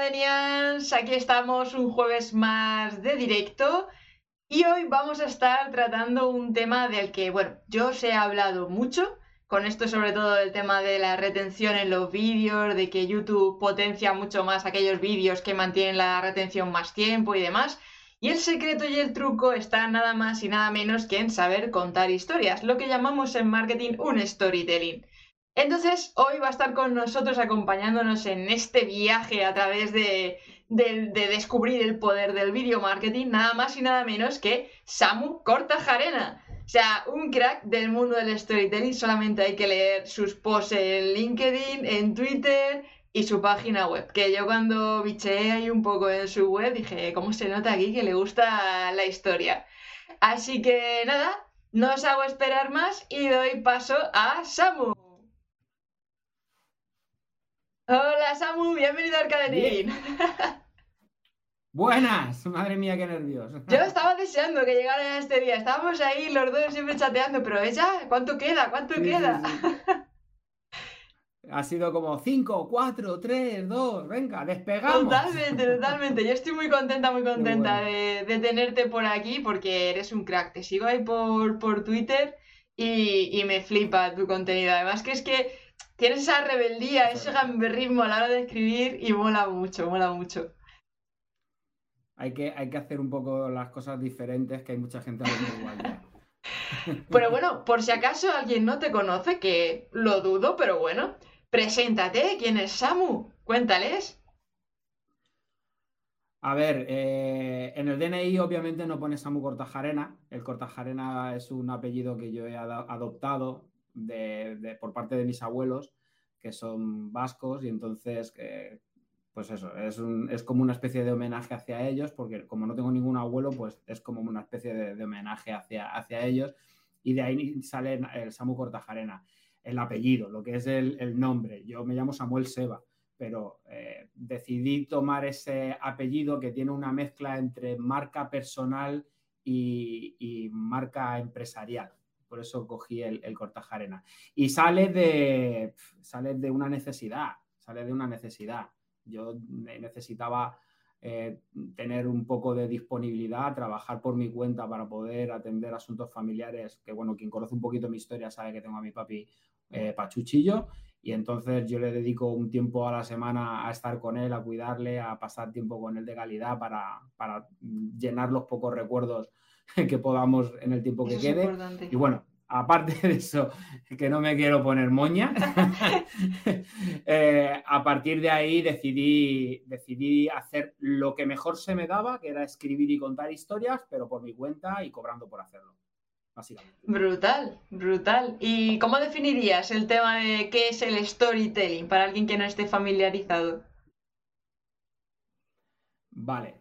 Arcadenians, aquí estamos un jueves más de directo y hoy vamos a estar tratando un tema del que, bueno, yo os he hablado mucho, con esto sobre todo el tema de la retención en los vídeos, de que YouTube potencia mucho más aquellos vídeos que mantienen la retención más tiempo y demás. Y el secreto y el truco está nada más y nada menos que en saber contar historias, lo que llamamos en marketing un storytelling. Entonces, hoy va a estar con nosotros acompañándonos en este viaje a través de, descubrir el poder del video marketing, nada más y nada menos que Samu Cortajarena. O sea, un crack del mundo del storytelling, solamente hay que leer sus posts en LinkedIn, en Twitter y su página web. Que yo cuando bicheé ahí un poco en su web dije, ¿cómo se nota aquí que le gusta la historia? Así que nada, no os hago esperar más y doy paso a Samu. Hola Samu, bienvenido a Arcadenín. Buenas, madre mía, qué nervios. Yo estaba deseando que llegara este día. Estábamos ahí los dos siempre chateando, pero ella, ¿cuánto queda? ¿Cuánto queda? ha sido como 5, 4, 3, 2, venga, despegamos. Totalmente, totalmente. Yo estoy muy contenta, muy contenta de, tenerte por aquí porque eres un crack. Te sigo ahí por, por Twitter y, y me flipa tu contenido. Además que es que Tienes esa rebeldía, ese gamberrismo a la hora de escribir y mola mucho, mola mucho. Hay que, hay que hacer un poco las cosas diferentes, que hay mucha gente igual. Pero bueno, por si acaso alguien no te conoce, que lo dudo, pero bueno, preséntate, ¿quién es Samu? Cuéntales. A ver, eh, en el DNI obviamente no pone Samu Cortajarena. El Cortajarena es un apellido que yo he adoptado de, por parte de mis abuelos, que son vascos, y entonces, eh, pues eso, es, es, como una especie de homenaje hacia ellos, porque como no tengo ningún abuelo, pues es como una especie de, homenaje hacia, hacia ellos, y de ahí sale el Samu Cortajarena, el apellido, lo que es el, nombre. Yo me llamo Samuel Seba, pero eh, decidí tomar ese apellido que tiene una mezcla entre marca personal y marca empresarial por eso cogí el, el Cortajarena. Y sale de, sale de una necesidad, sale de una necesidad. Yo necesitaba eh, tener un poco de disponibilidad, trabajar por mi cuenta para poder atender asuntos familiares, que bueno, quien conoce un poquito mi historia sabe que tengo a mi papi eh, pachuchillo y entonces yo le dedico un tiempo a la semana a estar con él, a cuidarle, a pasar tiempo con él de calidad para, para llenar los pocos recuerdos que podamos en el tiempo que quede. Y bueno, aparte de eso, que no me quiero poner moña, eh, a partir de ahí decidí, decidí hacer lo que mejor se me daba, que era escribir y contar historias, pero por mi cuenta y cobrando por hacerlo. Brutal, brutal. ¿Y cómo definirías el tema de qué es el storytelling para alguien que no esté familiarizado? Vale.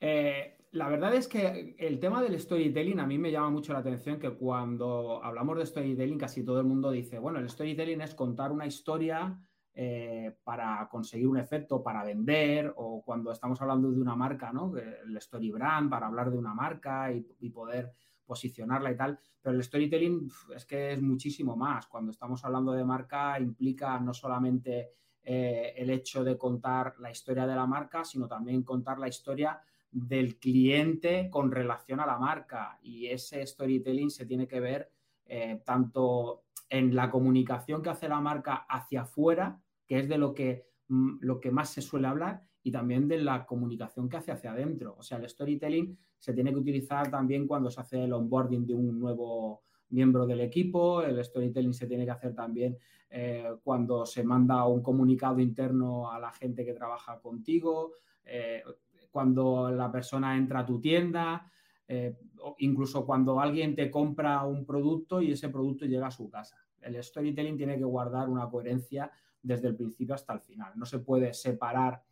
Eh, la verdad es que el tema del storytelling a mí me llama mucho la atención que cuando hablamos de storytelling casi todo el mundo dice, bueno, el storytelling es contar una historia eh, para conseguir un efecto, para vender, o cuando estamos hablando de una marca, ¿no? El story brand, para hablar de una marca y, poder posicionarla y tal. Pero el storytelling es que es muchísimo más. Cuando estamos hablando de marca implica no solamente eh, el hecho de contar la historia de la marca, sino también contar la historia del cliente con relación a la marca y ese storytelling se tiene que ver eh, tanto en la comunicación que hace la marca hacia afuera, que es de lo que, mm, lo que más se suele hablar, y también de la comunicación que hace hacia adentro. O sea, el storytelling se tiene que utilizar también cuando se hace el onboarding de un nuevo miembro del equipo, el storytelling se tiene que hacer también eh, cuando se manda un comunicado interno a la gente que trabaja contigo. Eh, cuando la persona entra a tu tienda, eh, incluso cuando alguien te compra un producto y ese producto llega a su casa. El storytelling tiene que guardar una coherencia desde el principio hasta el final. No se puede separar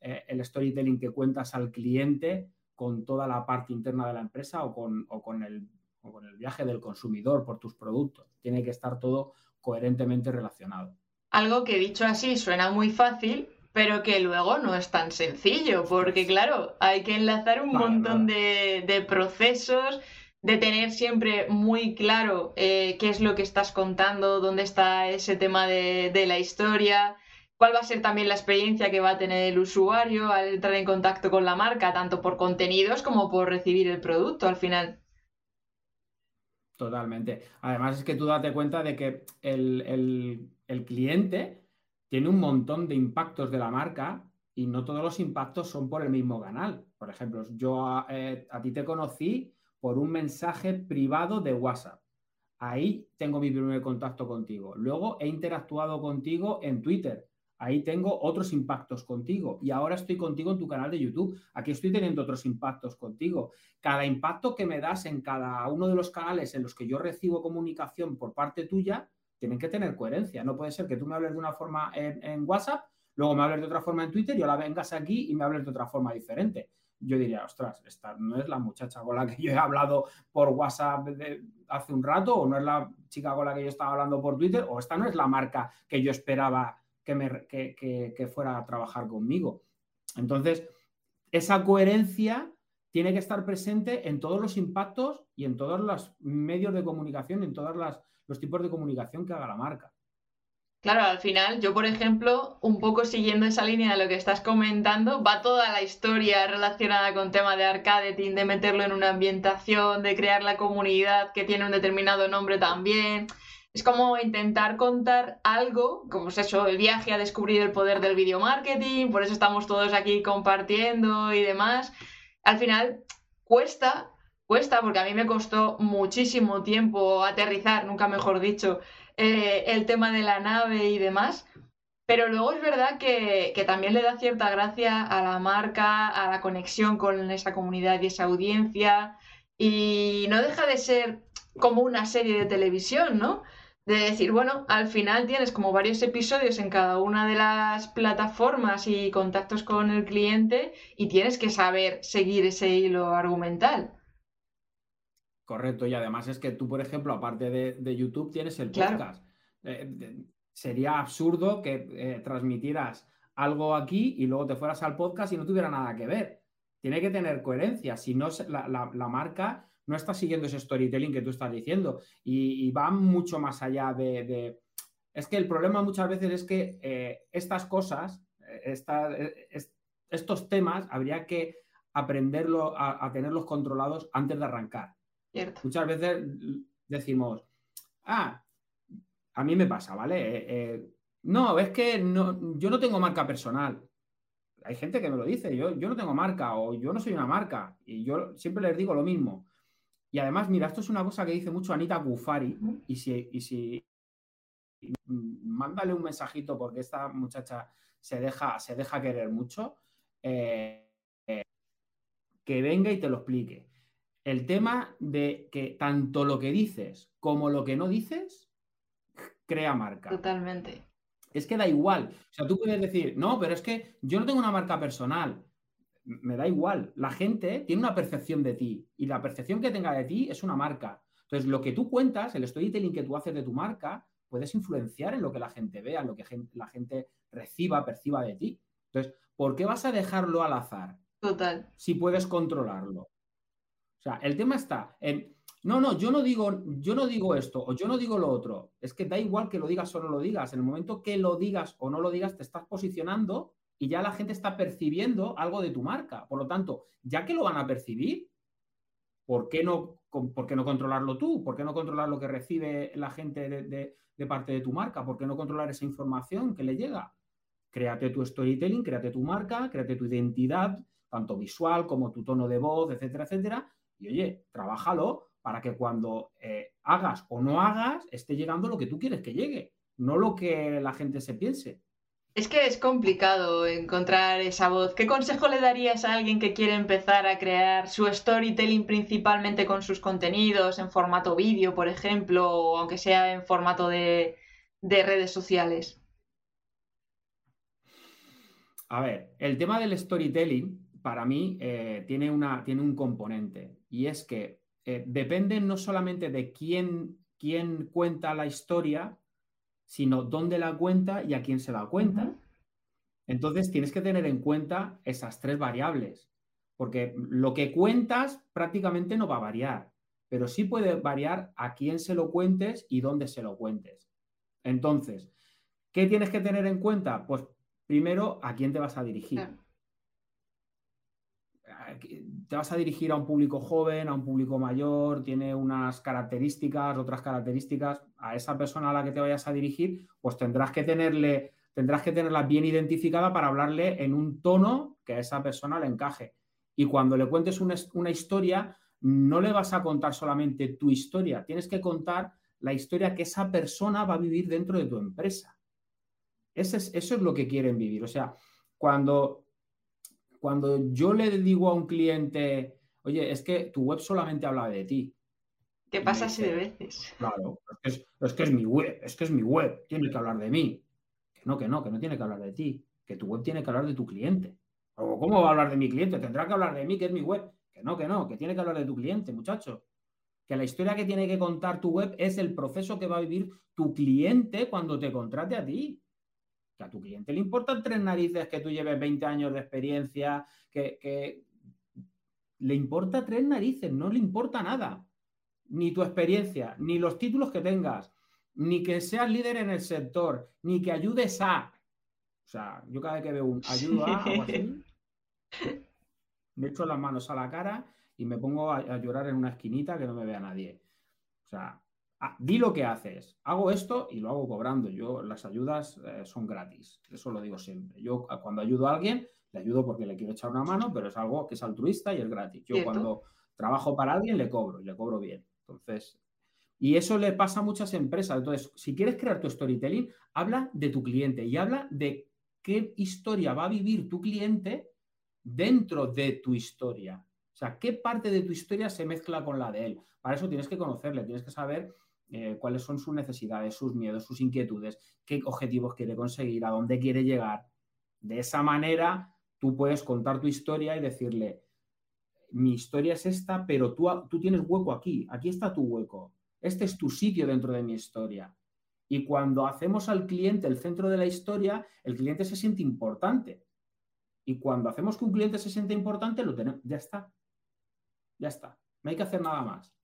eh, el storytelling que cuentas al cliente con toda la parte interna de la empresa o con, el viaje del consumidor por tus productos. Tiene que estar todo coherentemente relacionado. Algo que dicho así suena muy fácil, pero que luego no es tan sencillo, porque claro, hay que enlazar un montón De, procesos, de tener siempre muy claro eh, qué es lo que estás contando, dónde está ese tema de, la historia, cuál va a ser también la experiencia que va a tener el usuario al entrar en contacto con la marca, tanto por contenidos como por recibir el producto al final. Totalmente. Además es que tú date cuenta de que el, cliente tiene un montón de impactos de la marca y no todos los impactos son por el mismo canal. Por ejemplo, yo a, eh, a ti te conocí por un mensaje privado de WhatsApp. Ahí tengo mi primer contacto contigo. Luego he interactuado contigo en Twitter. Ahí tengo otros impactos contigo. Y ahora estoy contigo en tu canal de YouTube. Aquí estoy teniendo otros impactos contigo. Cada impacto que me das en cada uno de los canales en los que yo recibo comunicación por parte tuya, tienen que tener coherencia. No puede ser que tú me hables de una forma en, WhatsApp, luego me hables de otra forma en Twitter y ahora vengas aquí y me hables de otra forma diferente yo diría, ostras, esta no es la muchacha con la que yo he hablado por WhatsApp hace un rato, o no es la chica con la que yo estaba hablando por Twitter, o esta no es la marca que yo esperaba que, me, que, fuera a trabajar conmigo. Entonces, esa coherencia tiene que estar presente en todos los impactos y en todos los medios de comunicación, en todos los tipos de comunicación que haga la marca. Claro, al final, yo por ejemplo, un poco siguiendo esa línea de lo que estás comentando, va toda la historia relacionada con tema de arcadeting, de meterlo en una ambientación, de crear la comunidad que tiene un determinado nombre también. Es como intentar contar algo, como es eso, el viaje a descubrir el poder del video marketing, por eso estamos todos aquí compartiendo y demás. Al final, cuesta, cuesta, porque a mí me costó muchísimo tiempo aterrizar, nunca mejor dicho, eh, el tema de la nave y demás. Pero luego es verdad que, también le da cierta gracia a la marca, a la conexión con esa comunidad y esa audiencia. Y no deja de ser como una serie de televisión, ¿no? De decir, bueno, al final tienes como varios episodios en cada una de las plataformas y contactos con el cliente y tienes que saber seguir ese hilo argumental. Correcto, y además es que tú, por ejemplo, aparte de, YouTube, tienes el podcast. Eh, sería absurdo que eh, transmitieras algo aquí y luego te fueras al podcast y no tuviera nada que ver. Tiene que tener coherencia, si no, la, marca no está siguiendo ese storytelling que tú estás diciendo y, va mucho más allá de, Es que el problema muchas veces es que eh, estas cosas, estos temas, habría que aprenderlo a tenerlos controlados antes de arrancar. Muchas veces decimos, ah, a mí me pasa, ¿vale? Eh, eh, no, es que no, yo no tengo marca personal. Hay gente que me lo dice, yo, yo no tengo marca o yo no soy una marca. Y yo siempre les digo lo mismo. Y además, mira, esto es una cosa que dice mucho Anita Gufari. Y si, y si mándale un mensajito porque esta muchacha se deja, se deja querer mucho, eh, que venga y te lo explique el tema de que tanto lo que dices como lo que no dices crea marca. Totalmente. Es que da igual. O sea, tú puedes decir, no, pero es que yo no tengo una marca personal. Me da igual. La gente tiene una percepción de ti y la percepción que tenga de ti es una marca. Entonces, lo que tú cuentas, el storytelling que tú haces de tu marca, puedes influenciar en lo que la gente vea, en lo que la gente reciba, perciba de ti. Entonces, ¿por qué vas a dejarlo al azar? Total. Si puedes controlarlo. O sea, el tema está en, no, no, yo no digo, yo no digo esto o yo no digo lo otro. Es que da igual que lo digas o no lo digas. En el momento que lo digas o no lo digas, te estás posicionando y ya la gente está percibiendo algo de tu marca. Por lo tanto, ya que lo van a percibir, ¿por qué no, por qué no controlarlo tú? ¿Por qué no controlar lo que recibe la gente de, de parte de tu marca? ¿Por qué no controlar esa información que le llega? Créate tu storytelling, créate tu marca, créate tu identidad, tanto visual como tu tono de voz, etcétera, etcétera, y oye, trabájalo para que cuando eh, hagas o no hagas esté llegando lo que tú quieres que llegue, no lo que la gente se piense. Es que es complicado encontrar esa voz. ¿Qué consejo le darías a alguien que quiere empezar a crear su storytelling principalmente con sus contenidos en formato vídeo, por ejemplo, o aunque sea en formato de, redes sociales? A ver, el tema del storytelling para mí eh, tiene, una, tiene un componente y es que eh, depende no solamente de quién, quién cuenta la historia, sino dónde la cuenta y a quién se la cuenta. Entonces tienes que tener en cuenta esas tres variables, porque lo que cuentas prácticamente no va a variar, pero sí puede variar a quién se lo cuentes y dónde se lo cuentes. Entonces, ¿qué tienes que tener en cuenta? Pues primero a quién te vas a dirigir. Te vas a dirigir a un público joven, a un público mayor, tiene unas características, otras características. A esa persona a la que te vayas a dirigir, pues tendrás que tenerle, tendrás que tenerla bien identificada para hablarle en un tono que a esa persona le encaje. Y cuando le cuentes una, historia, no le vas a contar solamente tu historia, tienes que contar la historia que esa persona va a vivir dentro de tu empresa. Eso es, eso es lo que quieren vivir. O sea, cuando, cuando yo le digo a un cliente, oye, es que tu web solamente habla de ti. ¿Qué pasa así de veces? Claro, es que es, que es mi web, es que es mi web, tiene que hablar de mí. Que no, que no, que no tiene que hablar de ti, que tu web tiene que hablar de tu cliente. O, ¿Cómo va a hablar de mi cliente? Tendrá que hablar de mí, que es mi web. Que no, que no, que tiene que hablar de tu cliente, muchacho. Que la historia que tiene que contar tu web es el proceso que va a vivir tu cliente cuando te contrate a ti. Que a tu cliente le importan tres narices que tú lleves 20 años de experiencia, que, le importa tres narices, no le importa nada. Ni tu experiencia, ni los títulos que tengas, ni que seas líder en el sector, ni que ayudes a. O sea, yo cada vez que veo un ayuda a algo así, me echo las manos a la cara y me pongo a, llorar en una esquinita que no me vea nadie. O sea, di lo que haces. Hago esto y lo hago cobrando. Yo, las ayudas eh, son gratis. Eso lo digo siempre. Yo cuando ayudo a alguien, le ayudo porque le quiero echar una mano, pero es algo que es altruista y es gratis. Yo cuando trabajo para alguien, le cobro y le cobro bien. Entonces, y eso le pasa a muchas empresas. Entonces, si quieres crear tu storytelling, habla de tu cliente y habla de qué historia va a vivir tu cliente dentro de tu historia. O sea, qué parte de tu historia se mezcla con la de él. Para eso tienes que conocerle, tienes que saber eh, cuáles son sus necesidades, sus miedos, sus inquietudes, qué objetivos quiere conseguir, a dónde quiere llegar. De esa manera, tú puedes contar tu historia y decirle, mi historia es esta, pero tú, tú tienes hueco aquí, aquí está tu hueco, este es tu sitio dentro de mi historia. Y cuando hacemos al cliente el centro de la historia, el cliente se siente importante. Y cuando hacemos que un cliente se siente importante, lo tenemos, ya está. Ya está. No hay que hacer nada más.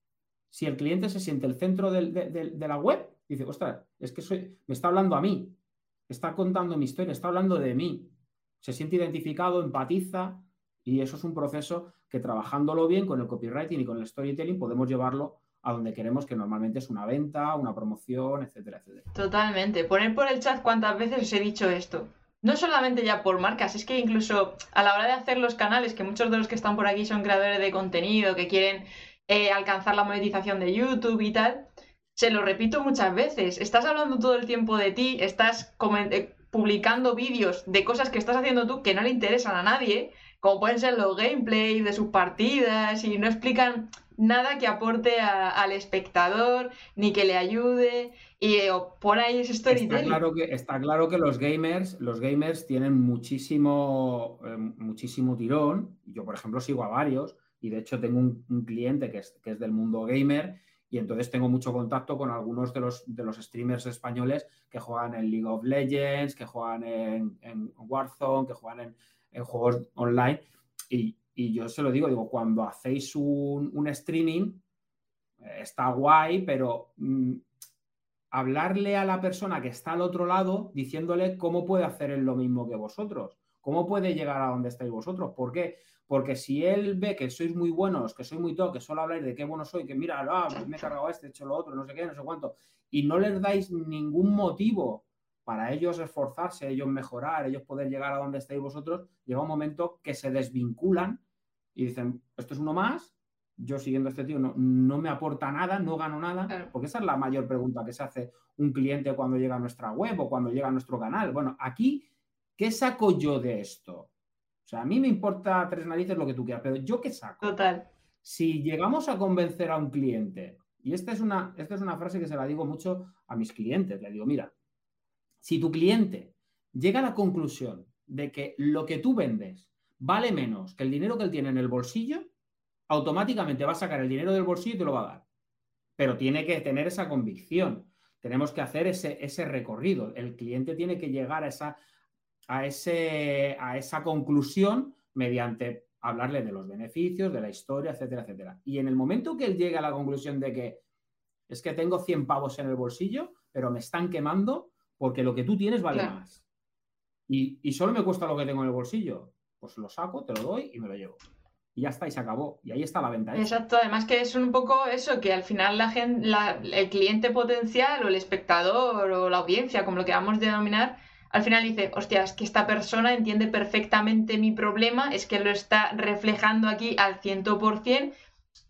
Si el cliente se siente el centro de, la web, dice, ostras, es que soy, me está hablando a mí, está contando mi historia, está hablando de mí. Se siente identificado, empatiza, y eso es un proceso que trabajándolo bien con el copywriting y con el storytelling podemos llevarlo a donde queremos, que normalmente es una venta, una promoción, etcétera, etcétera. Totalmente. Poner por el chat cuántas veces os he dicho esto no solamente ya por marcas, es que incluso a la hora de hacer los canales, que muchos de los que están por aquí son creadores de contenido, que quieren eh, alcanzar la monetización de YouTube y tal, se lo repito muchas veces, estás hablando todo el tiempo de ti, estás eh, publicando vídeos de cosas que estás haciendo tú que no le interesan a nadie, como pueden ser los gameplays de sus partidas y no explican nada que aporte al espectador ni que le ayude y eh, por ahí ese storytelling. Está claro que, está claro que los gamers, los gamers tienen muchísimo, eh, muchísimo tirón. Yo, por ejemplo, sigo a varios y de hecho tengo un, cliente que es, que es, del mundo gamer y entonces tengo mucho contacto con algunos de los, de los streamers españoles que juegan en League of Legends, que juegan en, Warzone, que juegan en, en juegos online. Y, y, yo se lo digo, digo, cuando hacéis un, un streaming, eh, está guay, pero mm, hablarle a la persona que está al otro lado diciéndole cómo puede hacer él lo mismo que vosotros, cómo puede llegar a donde estáis vosotros. ¿Por qué? Porque si él ve que sois muy buenos, que soy muy top, que solo habláis de qué bueno soy, que mira, ah, me he cargado este, he hecho lo otro, no sé qué, no sé cuánto, y no les dais ningún motivo para ellos esforzarse, ellos mejorar, ellos poder llegar a donde estáis vosotros, llega un momento que se desvinculan y dicen, esto es uno más, yo siguiendo a este tío no, no, me aporta nada, no gano nada, porque esa es la mayor pregunta que se hace un cliente cuando llega a nuestra web o cuando llega a nuestro canal. Bueno, aquí, ¿qué saco yo de esto? O sea, a mí me importa tres narices lo que tú quieras, pero ¿yo qué saco? Total. Si llegamos a convencer a un cliente, y esta es una, esta es una frase que se la digo mucho a mis clientes, le digo, mira, si tu cliente llega a la conclusión de que lo que tú vendes vale menos que el dinero que él tiene en el bolsillo, automáticamente va a sacar el dinero del bolsillo y te lo va a dar. Pero tiene que tener esa convicción. Tenemos que hacer ese, ese recorrido. El cliente tiene que llegar a esa, a, ese, a esa conclusión mediante hablarle de los beneficios, de la historia, etcétera, etcétera. Y en el momento que él llegue a la conclusión de que es que tengo 100 pavos en el bolsillo, pero me están quemando porque lo que tú tienes vale más. y, y solo me cuesta lo que tengo en el bolsillo. Pues lo saco, te lo doy y me lo llevo y ya está, y se acabó. Y ahí está la venta. Exacto, además que es un poco eso, que al final la gente, el cliente potencial o el espectador o la audiencia, como lo queramos denominar, al final dice, hostia, es que esta persona entiende perfectamente mi problema, es que lo está reflejando aquí al 100%,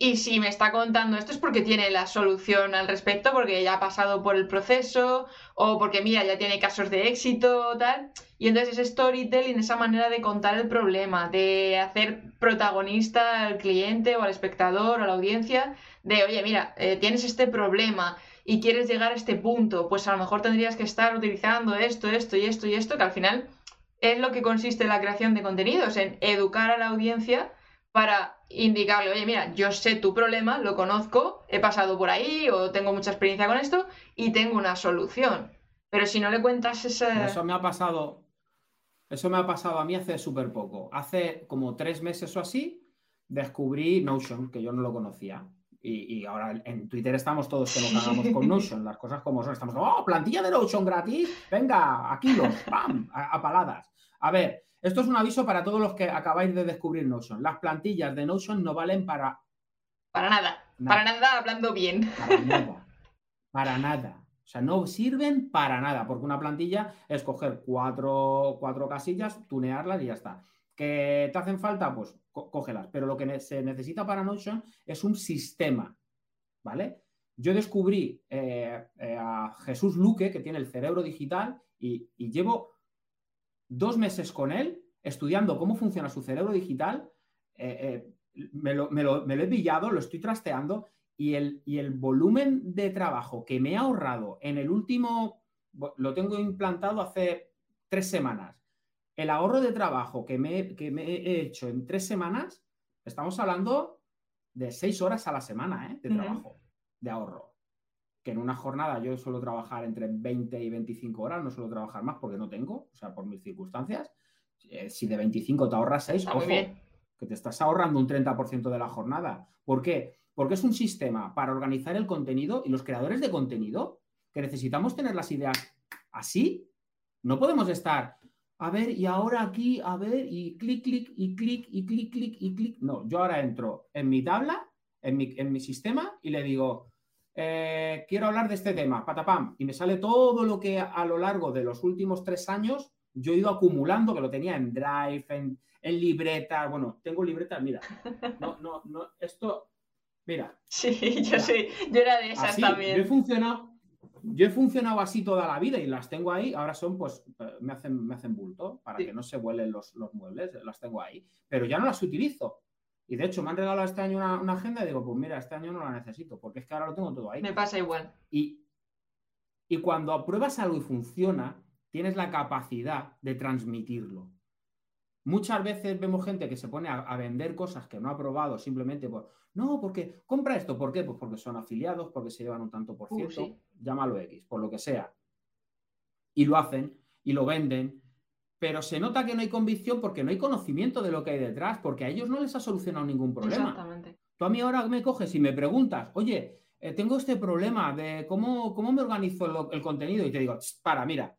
y si me está contando esto es porque tiene la solución al respecto, porque ya ha pasado por el proceso, o porque mira, ya tiene casos de éxito, tal. Y entonces ese storytelling, esa manera de contar el problema, de hacer protagonista al cliente o al espectador o a la audiencia, de oye, mira, eh, tienes este problema y quieres llegar a este punto, pues a lo mejor tendrías que estar utilizando esto, esto y esto y esto, que al final es lo que consiste la creación de contenidos, en educar a la audiencia para indicarle, oye, mira, yo sé tu problema, lo conozco, he pasado por ahí o tengo mucha experiencia con esto y tengo una solución. Pero si no le cuentas ese... Eso me ha pasado, eso me ha pasado a mí hace súper poco. Hace como tres meses o así, descubrí Notion, que yo no lo conocía. Y, ahora en Twitter estamos todos que nos hagamos con Notion, las cosas como son. Estamos, oh, plantilla de Notion gratis, venga, aquí los, ¡pam! A, paladas. A ver, esto es un aviso para todos los que acabáis de descubrir Notion. Las plantillas de Notion no valen para... Para nada. Para nada hablando bien. Para nada. Para nada. O sea, no sirven para nada, porque una plantilla es coger cuatro, cuatro casillas, tunearlas y ya está. ¿Que te hacen falta? Pues cógelas. Pero lo que se necesita para Notion es un sistema, ¿vale? Yo descubrí eh, eh, a Jesús Luque, que tiene el cerebro digital, y, llevo dos meses con él estudiando cómo funciona su cerebro digital. Eh, me, lo, he pillado, lo estoy trasteando, y el, y el volumen de trabajo que me he ahorrado en el último, lo tengo implantado hace tres semanas el ahorro de trabajo que me, he hecho en tres semanas, estamos hablando de seis horas a la semana ¿eh? de trabajo, de ahorro. Que en una jornada yo suelo trabajar entre 20 y 25 horas, no suelo trabajar más porque no tengo, o sea, por mis circunstancias. Eh, si de 25 te ahorras 6, ojo, que te estás ahorrando un 30% de la jornada. ¿Por qué? Porque es un sistema para organizar el contenido y los creadores de contenido que necesitamos tener las ideas así. No podemos estar, a ver, y ahora aquí, a ver, y clic, clic, y clic, y clic, clic, y clic. No, yo ahora entro en mi tabla, en mi, en mi sistema, y le digo, eh, quiero hablar de este tema, patapam, y me sale todo lo que a, lo largo de los últimos tres años yo he ido acumulando, que lo tenía en Drive, en, en libretas, bueno, tengo libretas, mira, no, no, no, esto, mira. Sí, yo sí, yo era de esas también. Yo he funcionado, yo he funcionado así toda la vida y las tengo ahí. Ahora son, pues, eh, me hacen, me hacen bulto para que no se vuelen los, muebles. Las tengo ahí. Pero ya no las utilizo. Y de hecho, me han regalado este año una, agenda y digo, pues mira, este año no la necesito, porque es que ahora lo tengo todo ahí. Me pasa igual. Y, y cuando apruebas algo y funciona, tienes la capacidad de transmitirlo. Muchas veces vemos gente que se pone a, vender cosas que no ha probado simplemente por, no, porque compra esto, ¿por qué? Pues porque son afiliados, porque se llevan un tanto por uh, ciento, llámalo X, por lo que sea. Y lo hacen y lo venden, pero se nota que no hay convicción porque no hay conocimiento de lo que hay detrás, porque a ellos no les ha solucionado ningún problema. Exactamente. Tú a mí ahora me coges y me preguntas, oye, eh, tengo este problema de cómo, cómo me organizo el contenido y te digo, para, mira,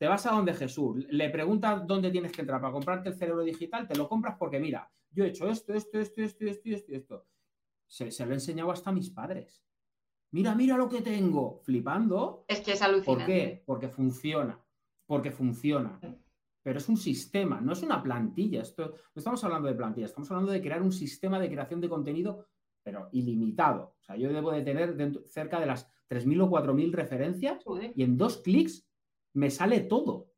te vas a donde Jesús, le preguntas dónde tienes que entrar para comprarte el cerebro digital, te lo compras porque mira, yo he hecho esto, esto, esto, esto, esto, esto, esto. Se, se lo he enseñado hasta a mis padres. Mira, mira lo que tengo, flipando. Es que es alucinante. ¿Por qué? Porque funciona, porque funciona. Pero es un sistema, no es una plantilla. Esto, no estamos hablando de plantilla, estamos hablando de crear un sistema de creación de contenido, pero ilimitado. O sea, yo debo de tener cerca de las 3.000 o 4.000 referencias y en dos clics me sale todo,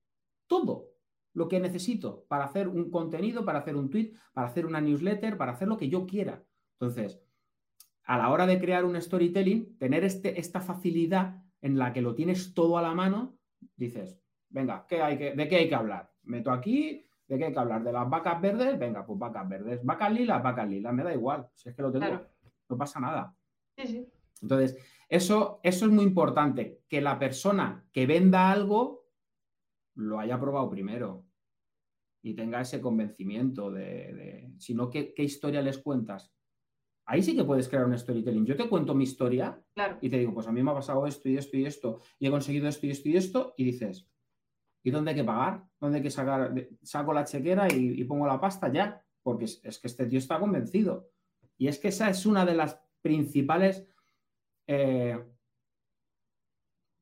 todo lo que necesito para hacer un contenido, para hacer un tweet, para hacer una newsletter, para hacer lo que yo quiera. Entonces, a la hora de crear un storytelling, tener este, esta facilidad en la que lo tienes todo a la mano, dices, venga, ¿qué hay que, ¿de qué hay que hablar? Meto aquí, ¿de qué hay que hablar? ¿De las vacas verdes? Venga, pues vacas verdes. Vacas lilas, vacas lilas, me da igual, si es que lo tengo, no pasa nada. Sí, sí. Entonces, eso, eso es muy importante, que la persona que venda algo lo haya probado primero y tenga ese convencimiento de, si no, ¿qué, historia les cuentas? Ahí sí que puedes crear un storytelling. Yo te cuento mi historia y te digo, pues a mí me ha pasado esto y esto y esto, y he conseguido esto y esto y esto, y dices, ¿Y dónde hay que pagar? ¿Dónde hay que sacar? Saco la chequera y, pongo la pasta ya, porque es, que este tío está convencido. Y es que esa es una de las principales... Eh,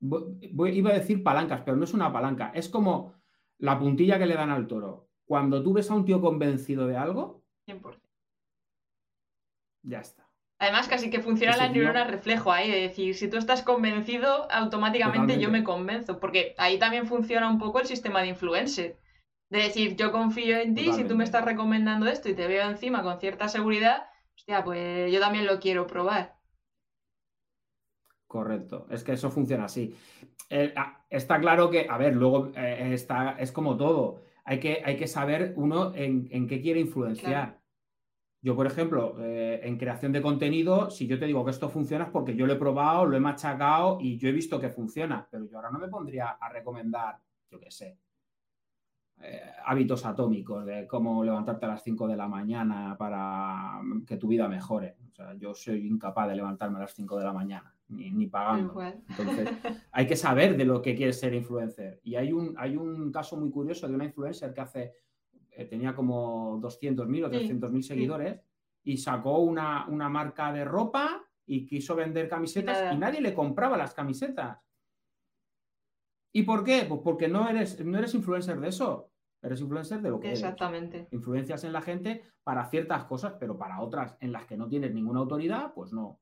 iba a decir palancas, pero no es una palanca, es como la puntilla que le dan al toro. Cuando tú ves a un tío convencido de algo, 100%. ya está. Además, casi que funciona la neurona reflejo ahí, de decir, si tú estás convencido, automáticamente yo me convenzo, porque ahí también funciona un poco el sistema de influencer. De decir, yo confío en ti, si tú me estás recomendando esto y te veo encima con cierta seguridad, hostia, pues yo también lo quiero probar. Correcto, es que eso funciona así. Ah, está claro que, a ver, luego eh, está, es como todo, hay que, hay que saber uno en, qué quiere influenciar. Yo, por ejemplo, eh, en creación de contenido, si yo te digo que esto funciona es porque yo lo he probado, lo he machacado y yo he visto que funciona, pero yo ahora no me pondría a recomendar, yo qué sé, eh, hábitos atómicos de cómo levantarte a las 5 de la mañana para que tu vida mejore. O sea, yo soy incapaz de levantarme a las 5 de la mañana, ni, pagando. Entonces, hay que saber de lo que quiere ser influencer. Y hay un, hay un caso muy curioso de una influencer que hace eh, tenía como 200.000 o 300.000 seguidores y sacó una, marca de ropa y quiso vender camisetas y nadie le compraba las camisetas. ¿Y por qué? Pues porque no eres, no eres influencer de eso. Eres influencer de lo que Exactamente. Influencias en la gente para ciertas cosas, pero para otras en las que no tienes ninguna autoridad, pues no.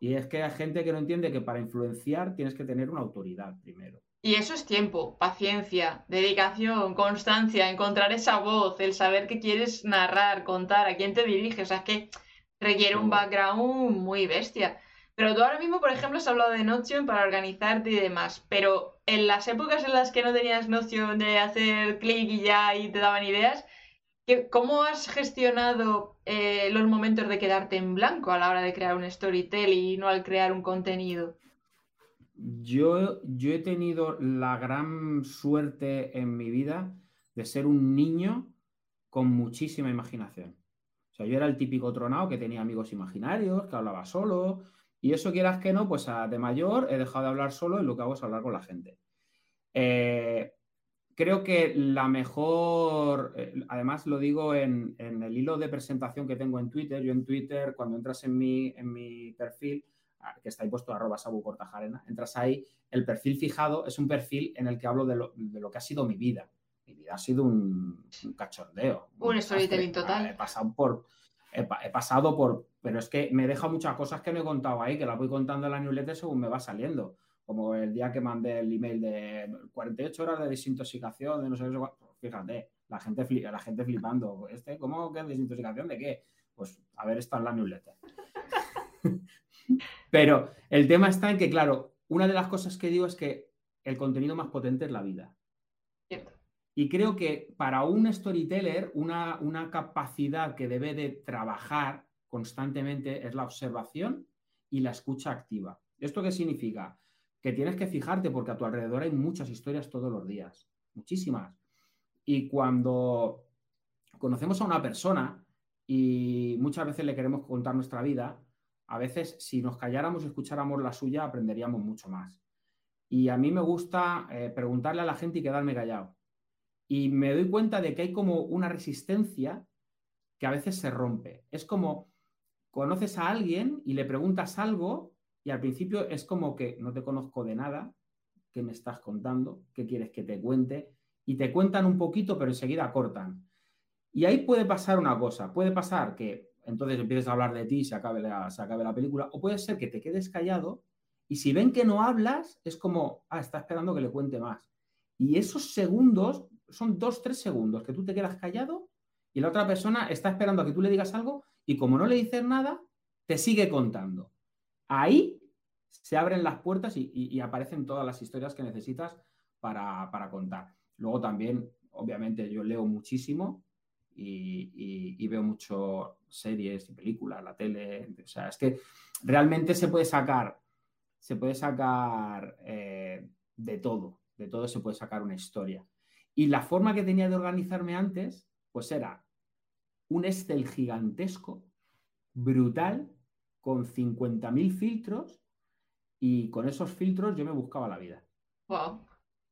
Y es que hay gente que no entiende que para influenciar tienes que tener una autoridad primero. Y eso es tiempo, paciencia, dedicación, constancia, encontrar esa voz, el saber qué quieres narrar, contar, a quién te diriges. O sea, es que requiere un background muy bestia. Pero tú ahora mismo, por ejemplo, has hablado de Notion para organizarte y demás. Pero en las épocas en las que no tenías Notion de hacer clic y ya y te daban ideas, ¿cómo has gestionado eh, los momentos de quedarte en blanco a la hora de crear un storytelling y no al crear un contenido? Yo, he tenido la gran suerte en mi vida de ser un niño con muchísima imaginación. O sea, yo era el típico tronado que tenía amigos imaginarios, que hablaba solo, y eso quieras que no, pues de mayor he dejado de hablar solo y lo que hago es hablar con la gente. Eh, creo que la mejor, eh, además lo digo en, en, el hilo de presentación que tengo en Twitter, yo en Twitter, cuando entras en mi, en mi perfil, que está ahí puesto arroba sabu cortajarena, entras ahí, el perfil fijado es un perfil en el que hablo de lo, que ha sido mi vida. Mi vida ha sido un, cachondeo. Un, storytelling total. He pasado por, he, pasado por, pero es que me deja muchas cosas que no he contado ahí, que las voy contando en la newsletter según me va saliendo. Como el día que mandé el email de 48 horas de desintoxicación, de no sé qué, fíjate, la gente, la gente flipando. Este, ¿Cómo que desintoxicación de qué? Pues a ver, está en la newsletter. Pero el tema está en que, claro, una de las cosas que digo es que el contenido más potente es la vida. Y creo que para un storyteller, una, una capacidad que debe de trabajar constantemente es la observación y la escucha activa. ¿Esto qué significa? Que tienes que fijarte porque a tu alrededor hay muchas historias todos los días, muchísimas. Y cuando conocemos a una persona y muchas veces le queremos contar nuestra vida, a veces si nos calláramos y escucháramos la suya, aprenderíamos mucho más. Y a mí me gusta eh, preguntarle a la gente y quedarme callado. Y me doy cuenta de que hay como una resistencia que a veces se rompe. Es como conoces a alguien y le preguntas algo y al principio es como que no te conozco de nada, ¿qué me estás contando? ¿Qué quieres que te cuente? Y te cuentan un poquito, pero enseguida cortan. Y ahí puede pasar una cosa, puede pasar que entonces empieces a hablar de ti y se acabe, la, se acabe la película. O puede ser que te quedes callado y si ven que no hablas, es como, ah, está esperando que le cuente más. Y esos segundos son dos, tres segundos que tú te quedas callado y la otra persona está esperando a que tú le digas algo y como no le dices nada, te sigue contando. Ahí se abren las puertas y, aparecen todas las historias que necesitas para, para contar. Luego también, obviamente, yo leo muchísimo y, veo mucho series y películas, la tele. O sea, es que realmente se puede sacar, se puede sacar eh, de todo, de todo se puede sacar una historia. Y la forma que tenía de organizarme antes, pues era un Excel gigantesco, brutal, con 50.000 filtros y con esos filtros yo me buscaba la vida. Wow.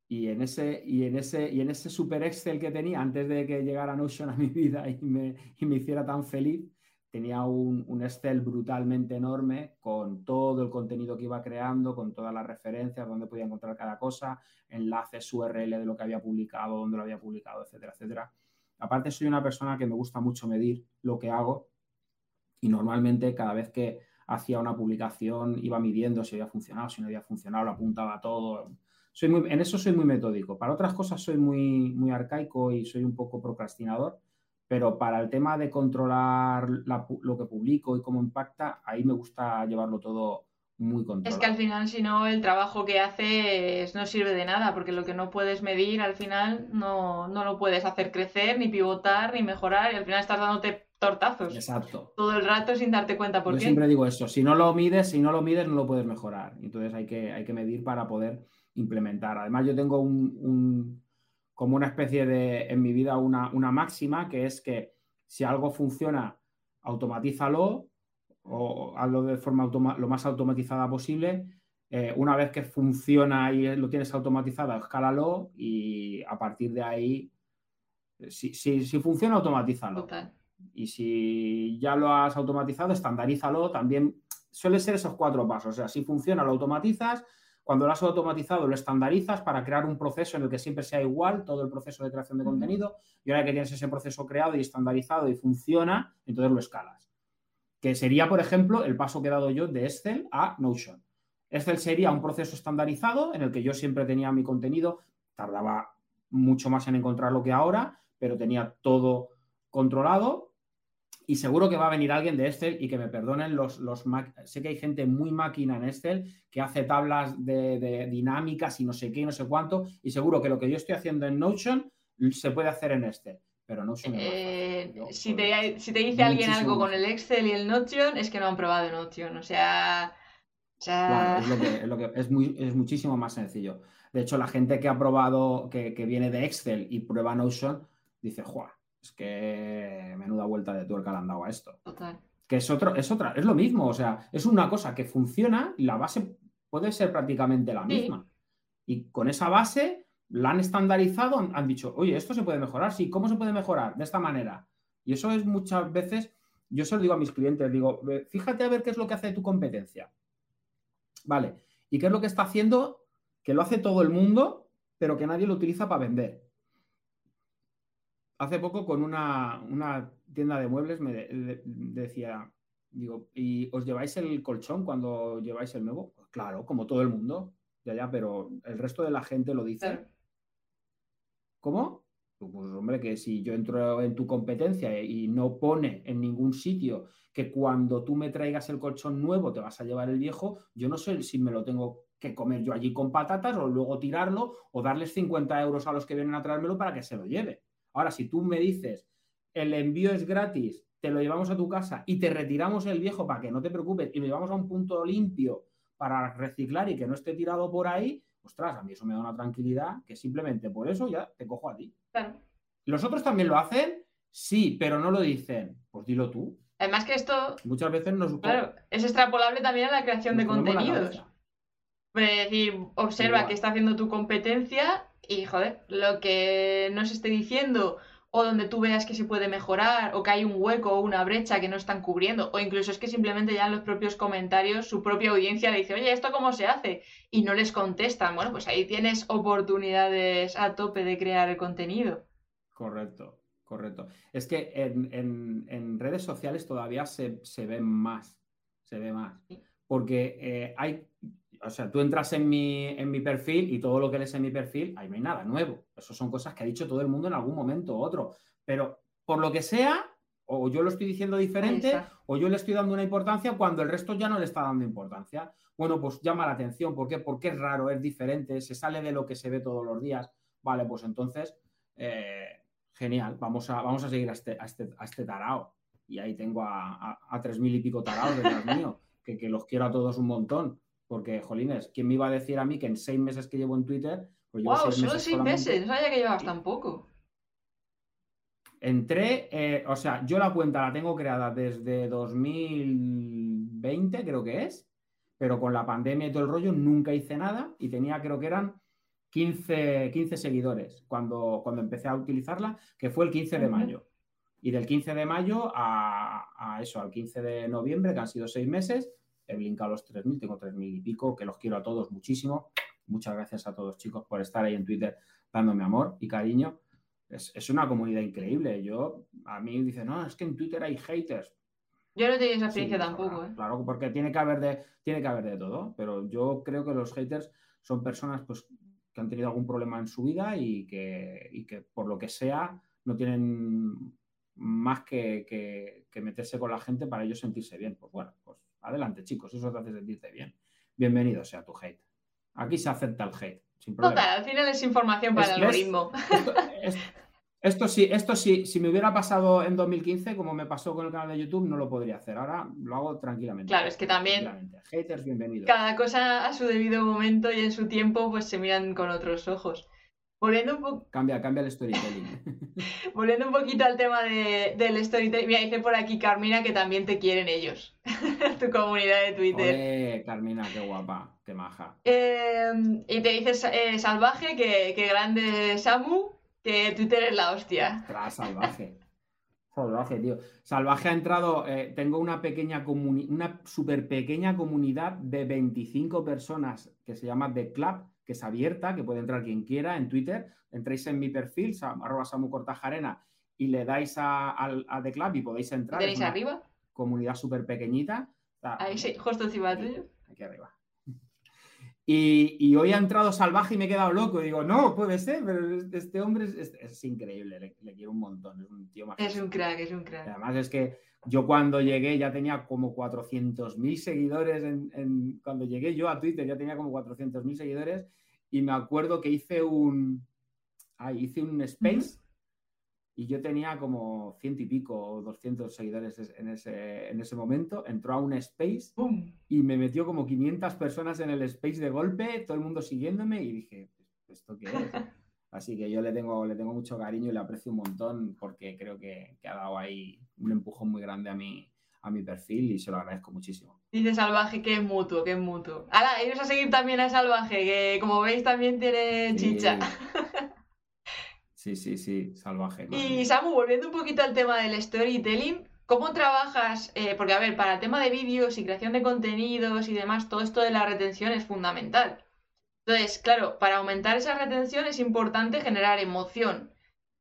Y en ese, y en ese, y en ese super Excel que tenía antes de que llegara Notion a mi vida y me, y me hiciera tan feliz, tenía un, un, Excel brutalmente enorme con todo el contenido que iba creando, con todas las referencias, donde podía encontrar cada cosa, enlaces URL de lo que había publicado, dónde lo había publicado, etcétera, etcétera. Aparte, soy una persona que me gusta mucho medir lo que hago y normalmente cada vez que hacía una publicación iba midiendo si había funcionado, si no había funcionado, lo apuntaba todo. Soy muy, en eso soy muy metódico. Para otras cosas soy muy, muy arcaico y soy un poco procrastinador, pero para el tema de controlar la, lo que publico y cómo impacta, ahí me gusta llevarlo todo muy controlado. Es que al final, si no, el trabajo que haces no sirve de nada, porque lo que no puedes medir, al final no, no lo puedes hacer crecer, ni pivotar, ni mejorar, y al final estás dándote tortazos. Exacto. Todo el rato sin darte cuenta por Yo qué. siempre digo eso, si no lo mides, si no lo mides, no lo puedes mejorar. Entonces hay que, hay que medir para poder implementar. Además, yo tengo un, un como una especie de, en mi vida, una, una, máxima, que es que si algo funciona, automatízalo o hazlo de forma lo más automatizada posible. Eh, una vez que funciona y lo tienes automatizado, escálalo y a partir de ahí, si, si, si funciona, automatízalo. Total. Y si ya lo has automatizado, estandarízalo. También suele ser esos cuatro pasos. O sea, si funciona, lo automatizas. Cuando lo has automatizado, lo estandarizas para crear un proceso en el que siempre sea igual todo el proceso de creación de contenido. Y ahora que tienes ese proceso creado y estandarizado y funciona, entonces lo escalas. Que sería, por ejemplo, el paso que he dado yo de Excel a Notion. Excel sería un proceso estandarizado en el que yo siempre tenía mi contenido, tardaba mucho más en encontrarlo que ahora, pero tenía todo controlado y seguro que va a venir alguien de Excel y que me perdonen los, los sé que hay gente muy máquina en Excel que hace tablas de, de, dinámicas y no sé qué y no sé cuánto y seguro que lo que yo estoy haciendo en Notion se puede hacer en Excel pero Notion eh, yo, si, te, si te dice alguien algo con el Excel y el Notion es que no han probado Notion o sea, o sea... Bueno, es, lo que, es, lo que, es, muy, es muchísimo más sencillo de hecho la gente que ha probado que, que viene de Excel y prueba Notion dice, ¡juá! Es que menuda vuelta de tuerca le han dado a esto. Total. Que es otro, es otra, es lo mismo, o sea, es una cosa que funciona y la base puede ser prácticamente la misma. Sí. Y con esa base la han estandarizado, han, han, dicho, oye, esto se puede mejorar, sí, ¿cómo se puede mejorar? De esta manera. Y eso es muchas veces, yo se lo digo a mis clientes, digo, fíjate a ver qué es lo que hace tu competencia. Vale, ¿y qué es lo que está haciendo? Que lo hace todo el mundo, pero que nadie lo utiliza para vender hace poco con una, una, tienda de muebles me de, de, decía, digo, ¿y os lleváis el colchón cuando lleváis el nuevo? Pues claro, como todo el mundo, ya, ya, pero el resto de la gente lo dice. Claro. ¿Cómo? Pues hombre, que si yo entro en tu competencia y no pone en ningún sitio que cuando tú me traigas el colchón nuevo te vas a llevar el viejo, yo no sé si me lo tengo que comer yo allí con patatas o luego tirarlo o darles 50 euros a los que vienen a traérmelo para que se lo lleve. Ahora, si tú me dices, el envío es gratis, te lo llevamos a tu casa y te retiramos el viejo para que no te preocupes y lo llevamos a un punto limpio para reciclar y que no esté tirado por ahí, ostras, a mí eso me da una tranquilidad que simplemente por eso ya te cojo a ti. Claro. ¿Los otros también lo hacen? Sí, pero no lo dicen. Pues dilo tú. Además que esto... Muchas veces nos... Claro, es extrapolable también a la creación de contenidos. Es decir, observa qué está haciendo tu competencia y, joder, lo que no se esté diciendo o donde tú veas que se puede mejorar o que hay un hueco o una brecha que no están cubriendo o incluso es que simplemente ya en los propios comentarios su propia audiencia le dice, oye, ¿esto cómo se hace? Y no les contestan. Bueno, pues ahí tienes oportunidades a tope de crear el contenido. Correcto, correcto. Es que en, en, en redes sociales todavía se, se, ve más, se ve más. Porque eh, hay, o sea, tú entras en mi, en mi perfil y todo lo que lees en mi perfil, ahí no hay nada nuevo. Eso son cosas que ha dicho todo el mundo en algún momento u otro. Pero por lo que sea, o yo lo estoy diciendo diferente, o yo le estoy dando una importancia cuando el resto ya no le está dando importancia. Bueno, pues llama la atención. ¿Por qué? Porque es raro, es diferente, se sale de lo que se ve todos los días. Vale, pues entonces, eh, genial, vamos a, vamos a seguir a este, a este, a este tarao. Y ahí tengo a, a, a tres mil y pico taraos detrás mío, que, que los quiero a todos un montón. Porque, jolines, ¿quién me iba a decir a mí que en seis meses que llevo en Twitter, pues llevo wow, seis solo meses seis solamente? meses, no sabía que llevabas tan poco. Entré, eh, o sea, yo la cuenta la tengo creada desde 2020, creo que es, pero con la pandemia y todo el rollo nunca hice nada y tenía, creo que eran 15, 15 seguidores cuando, cuando empecé a utilizarla, que fue el 15 de mayo. Y del 15 de mayo a, eso, al 15 de noviembre, que han sido seis meses, he blincado los 3.000, tengo 3.000 y pico, que los quiero a todos muchísimo. Muchas gracias a todos, chicos, por estar ahí en Twitter dándome amor y cariño. Es, una comunidad increíble. Yo, a mí dice, no, es que en Twitter hay haters. Yo no tengo esa experiencia tampoco. ¿eh? Claro, porque tiene que, haber de, tiene que haber de todo, pero yo creo que los haters son personas pues, que han tenido algún problema en su vida y que, y que por lo que sea no tienen más que, meterse con la gente para ellos sentirse bien. Pues bueno, pues adelante chicos, eso te hace sentirte bien. Bienvenido sea tu hate. Aquí se acepta el hate. Total, al final es información para el algoritmo. Esto, sí, esto sí, si me hubiera pasado en 2015, como me pasó con el canal de YouTube, no lo podría hacer. Ahora lo hago tranquilamente. Claro, es que también. Haters, bienvenidos. Cada cosa a su debido momento y en su tiempo, pues se miran con otros ojos. Volviendo un poco. Cambia, cambia el storytelling. Volviendo un poquito al tema del storytelling. Mira, dice por aquí Carmina que también te quieren ellos. tu comunidad de Twitter. Eh, Carmina, qué guapa, qué maja. Em, y te dices eh, salvaje, que, grande Samu, que Twitter es la hostia. Tras salvaje. Salvaje, tío. Salvaje ha entrado. Eh, tengo una pequeña comunidad, una súper pequeña comunidad de 25 personas que se llama The Club que es abierta, que puede entrar quien quiera en Twitter. Entréis en mi perfil, arroba Samu Cortajarena, y le dais a, The Club y podéis entrar. ¿Tenéis arriba? Comunidad súper pequeñita. Ahí sí, justo encima tuyo. Aquí arriba. Y, hoy ha entrado salvaje y me he quedado loco. digo, no, puede ser, pero este hombre es, increíble, le, quiero un montón, es un tío más. Es un crack, es un crack. Además es que yo cuando llegué ya tenía como 400.000 seguidores. En, cuando llegué yo a Twitter ya tenía como 400.000 seguidores y me acuerdo que hice un, ah, hice un space y yo tenía como ciento y pico o 200 seguidores en ese, en ese momento. Entró a un space y me metió como 500 personas en el space de golpe, todo el mundo siguiéndome y dije, ¿esto qué es? Así que yo le tengo, le tengo mucho cariño y le aprecio un montón porque creo que, ha dado ahí un empujón muy grande a mi, a mi perfil y se lo agradezco muchísimo. Dice Salvaje que es mutuo, que es mutuo. Ahora, iros a seguir también a Salvaje, que como veis también tiene chicha. Sí, sí, sí, Salvaje. Y Samu, volviendo un poquito al tema del storytelling, ¿cómo trabajas? Eh, porque, a ver, para el tema de vídeos y creación de contenidos y demás, todo esto de la retención es fundamental. Entonces, claro, para aumentar esa retención es importante generar emoción.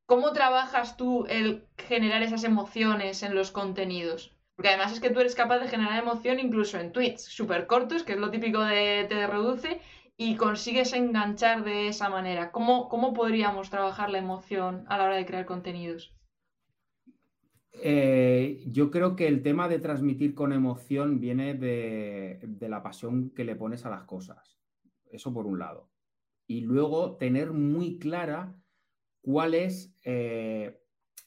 ¿Cómo trabajas tú el generar esas emociones en los contenidos? Porque además es que tú eres capaz de generar emoción incluso en tweets súper cortos, que es lo típico de te reduce, y consigues enganchar de esa manera. ¿Cómo, ¿Cómo podríamos trabajar la emoción a la hora de crear contenidos? Eh, yo creo que el tema de transmitir con emoción viene de, de la pasión que le pones a las cosas. Eso por un lado. Y luego tener muy clara cuál es... Eh,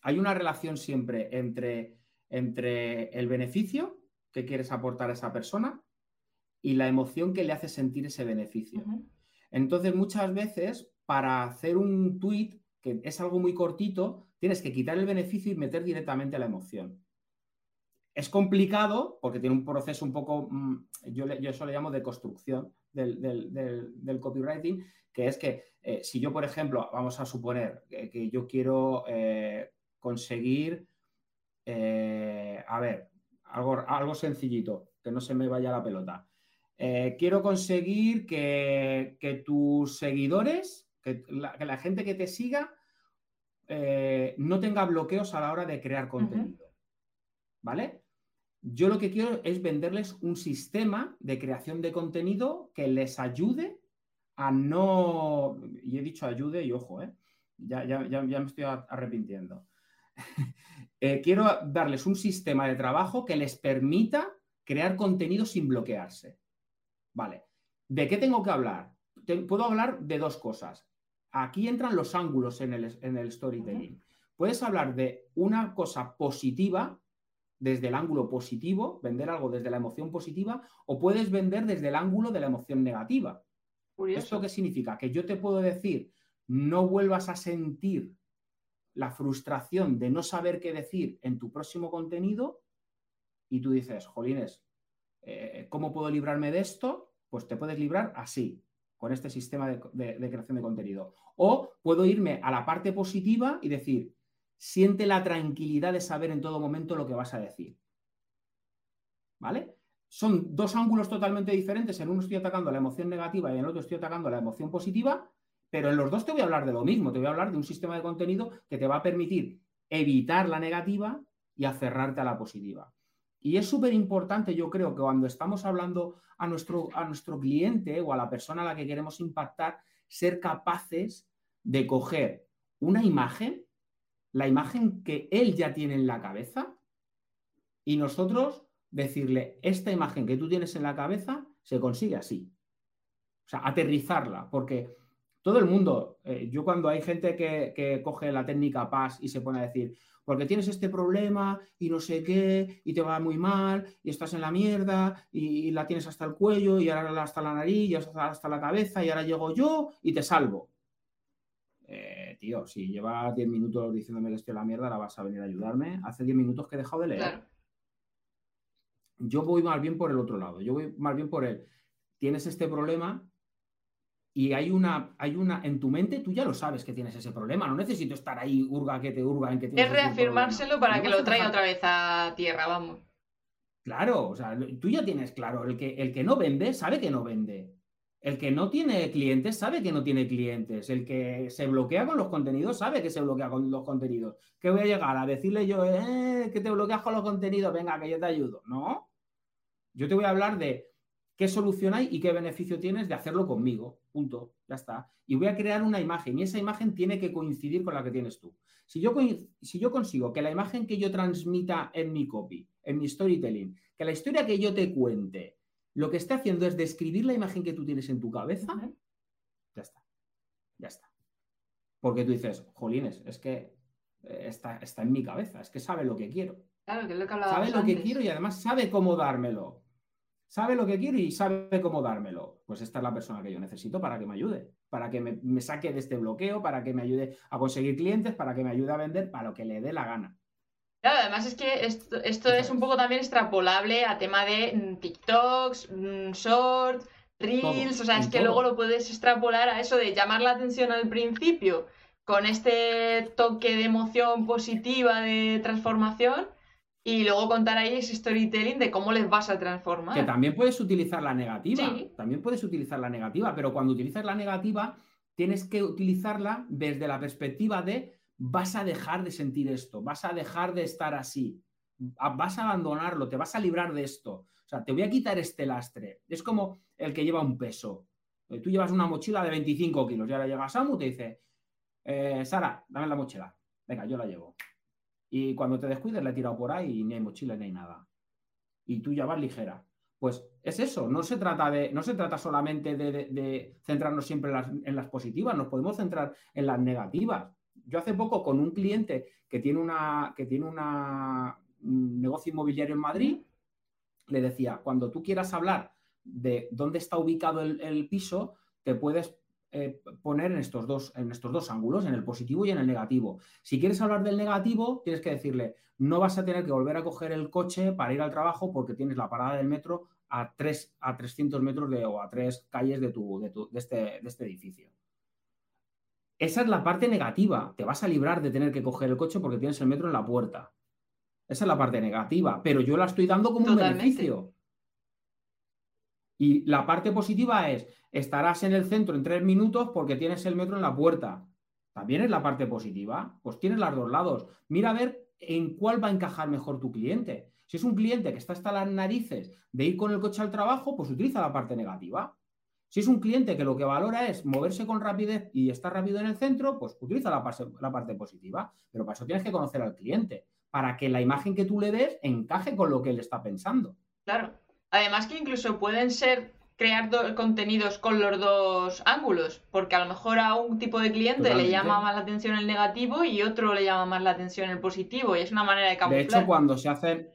hay una relación siempre entre, entre el beneficio que quieres aportar a esa persona y la emoción que le hace sentir ese beneficio. Entonces, muchas veces, para hacer un tweet, que es algo muy cortito, tienes que quitar el beneficio y meter directamente la emoción. Es complicado porque tiene un proceso un poco, mm, yo, yo eso le llamo de construcción, del, copywriting, que es que eh, si yo, por ejemplo, vamos a suponer que, yo quiero eh, conseguir, eh, a ver, algo, algo sencillito, que no se me vaya la pelota. quiero conseguir que, tus seguidores, que la, gente que te siga, no tenga bloqueos a la hora de crear contenido. ¿Vale? Yo lo que quiero es venderles un sistema de creación de contenido que les ayude a no, y he dicho ayude y ojo, ¿eh? ya, ya, ya, me estoy arrepintiendo. Eh, quiero darles un sistema de trabajo que les permita crear contenido sin bloquearse. Vale. ¿De qué tengo que hablar? puedo hablar de dos cosas. Aquí entran los ángulos en el, en el storytelling. Puedes hablar de una cosa positiva desde el ángulo positivo, vender algo desde la emoción positiva, o puedes vender desde el ángulo de la emoción negativa. ¿Esto qué significa? Que yo te puedo decir, no vuelvas a sentir la frustración de no saber qué decir en tu próximo contenido y tú dices, Jolines, eh, ¿cómo puedo librarme de esto? Pues te puedes librar así. con este sistema de, creación de contenido. O puedo irme a la parte positiva y decir, siente la tranquilidad de saber en todo momento lo que vas a decir. ¿Vale? Son dos ángulos totalmente diferentes. En uno estoy atacando la emoción negativa y en el otro estoy atacando la emoción positiva, pero en los dos te voy a hablar de lo mismo. Te voy a hablar de un sistema de contenido que te va a permitir evitar la negativa y aferrarte a la positiva. Y es súper importante, yo creo, que cuando estamos hablando a nuestro, a nuestro cliente o a la persona a la que queremos impactar, ser capaces de coger una imagen, la imagen que él ya tiene en la cabeza, y nosotros decirle, esta imagen que tú tienes en la cabeza se consigue así. O sea, aterrizarla, porque todo el mundo, eh, yo cuando hay gente que, coge la técnica PAS y se pone a decir, porque tienes este problema y no sé qué, y te va muy mal, y estás en la mierda, y, la tienes hasta el cuello, y ahora hasta la nariz, y hasta, la cabeza, y ahora llego yo y te salvo. Eh, tío, si llevas 10 minutos diciéndome que estoy en la mierda, ahora vas a venir a ayudarme. Hace 10 minutos que he dejado de leer. Yo voy más bien por el otro lado. Yo voy más bien por el. Tienes este problema, y hay una, hay una, en tu mente tú ya lo sabes que tienes ese problema, no necesito estar ahí urga que te urga en que tienes Es reafirmárselo para que lo traiga otra vez a tierra, vamos. Claro, o sea, tú ya tienes claro, el que, el que no vende sabe que no vende. El que no tiene clientes sabe que no tiene clientes. El que se bloquea con los contenidos sabe que se bloquea con los contenidos. ¿Qué voy a llegar a decirle yo, eh, que te bloqueas con los contenidos? Venga, que yo te ayudo. No. Yo te voy a hablar de qué solución hay y qué beneficio tienes de hacerlo conmigo. Punto, ya está. Y voy a crear una imagen y esa imagen tiene que coincidir con la que tienes tú. Si yo, si yo consigo que la imagen que yo transmita en mi copy, en mi storytelling, que la historia que yo te cuente, lo que esté haciendo es describir la imagen que tú tienes en tu cabeza, ya está. Ya está. Porque tú dices, jolines, es que eh, está, está en mi cabeza, es que sabe lo que quiero. Claro, que lo que Sabe lo que quiero y además sabe cómo dármelo sabe lo que quiere y sabe cómo dármelo. Pues esta es la persona que yo necesito para que me ayude, para que me, saque de este bloqueo, para que me ayude a conseguir clientes, para que me ayude a vender, para lo que le dé la gana. Claro, además es que esto, es un poco también extrapolable a tema de mm, TikToks, mm, Shorts, Reels, o sea, es que luego lo puedes extrapolar a eso de llamar la atención al principio con este toque de emoción positiva, de transformación, y luego contar ahí ese storytelling de cómo les vas a transformar. Que también puedes utilizar la negativa. También puedes utilizar la negativa, pero cuando utilizas la negativa, tienes que utilizarla desde la perspectiva de vas a dejar de sentir esto, vas a dejar de estar así, vas a abandonarlo, te vas a librar de esto. O sea, te voy a quitar este lastre. Es como el que lleva un peso. Eh, tú llevas una mochila de 25 kilos y ahora llega Samu y te dice, eh, Sara, dame la mochila. Venga, yo la llevo. Y cuando te descuides la he tirado por ahí y ni hay mochila ni hay nada. Y tú ya vas ligera. Pues es eso, no se trata, de, no se trata solamente de, centrarnos siempre en las, positivas, nos podemos centrar en las negativas. Yo hace poco con un cliente que tiene, una, que tiene un negocio inmobiliario en Madrid, le decía, cuando tú quieras hablar de dónde está ubicado el piso, te puedes eh, poner en estos, dos, en estos dos ángulos, en el positivo y en el negativo. Si quieres hablar del negativo, tienes que decirle, no vas a tener que volver a coger el coche para ir al trabajo porque tienes la parada del metro a, tres, a 300 metros de, o a tres calles de, tu, de, tu, de, este, de este edificio. Esa es la parte negativa. Te vas a librar de tener que coger el coche porque tienes el metro en la puerta. Esa es la parte negativa, pero yo la estoy dando como un beneficio. Y la parte positiva es, estarás en el centro en tres minutos porque tienes el metro en la puerta. También es la parte positiva. Pues tienes los dos lados. Mira a ver en cuál va a encajar mejor tu cliente. Si es un cliente que está hasta las narices de ir con el coche al trabajo, pues utiliza la parte negativa. Si es un cliente que lo que valora es moverse con rapidez y estar rápido en el centro, pues utiliza la, la parte positiva. Pero para eso tienes que conocer al cliente, para que la imagen que tú le des encaje con lo que él está pensando. Claro. Además que incluso pueden ser crear contenidos con los dos ángulos, porque a lo mejor a un tipo de cliente le llama más la atención el negativo y otro le llama más la atención el positivo, y es una manera de camuflar. De hecho, cuando se hacen,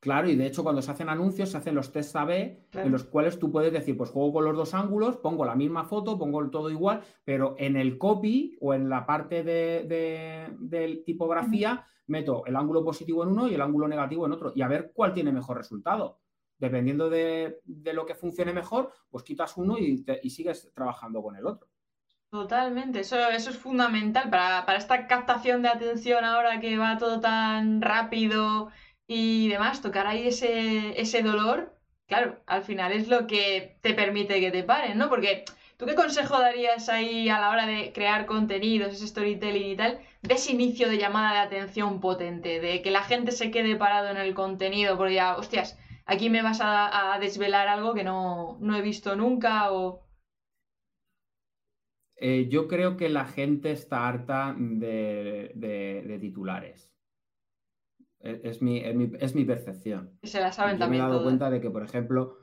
claro, y de hecho cuando se hacen anuncios, se hacen los test A-B, en los cuales tú puedes decir, pues juego con los dos ángulos, pongo la misma foto, pongo todo igual, pero en el copy o en la parte de, de, tipografía, meto el ángulo positivo en uno y el ángulo negativo en otro, y a ver cuál tiene mejor resultado. Dependiendo de, lo que funcione mejor, pues quitas uno y, sigues trabajando con el otro. Totalmente, eso, eso es fundamental para, para, esta captación de atención ahora que va todo tan rápido y demás, tocar ahí ese, ese dolor, claro, al final es lo que te permite que te paren, ¿no? Porque ¿Tú qué consejo darías ahí a la hora de crear contenidos, ese storytelling y tal, de ese inicio de llamada de atención potente, de que la gente se quede parado en el contenido, porque ya, hostias, aquí me vas a, desvelar algo que no, he visto nunca o... Eh, yo creo que la gente está harta de, titulares. Es, mi, percepción. se la saben también. Me he dado cuenta de que, por ejemplo,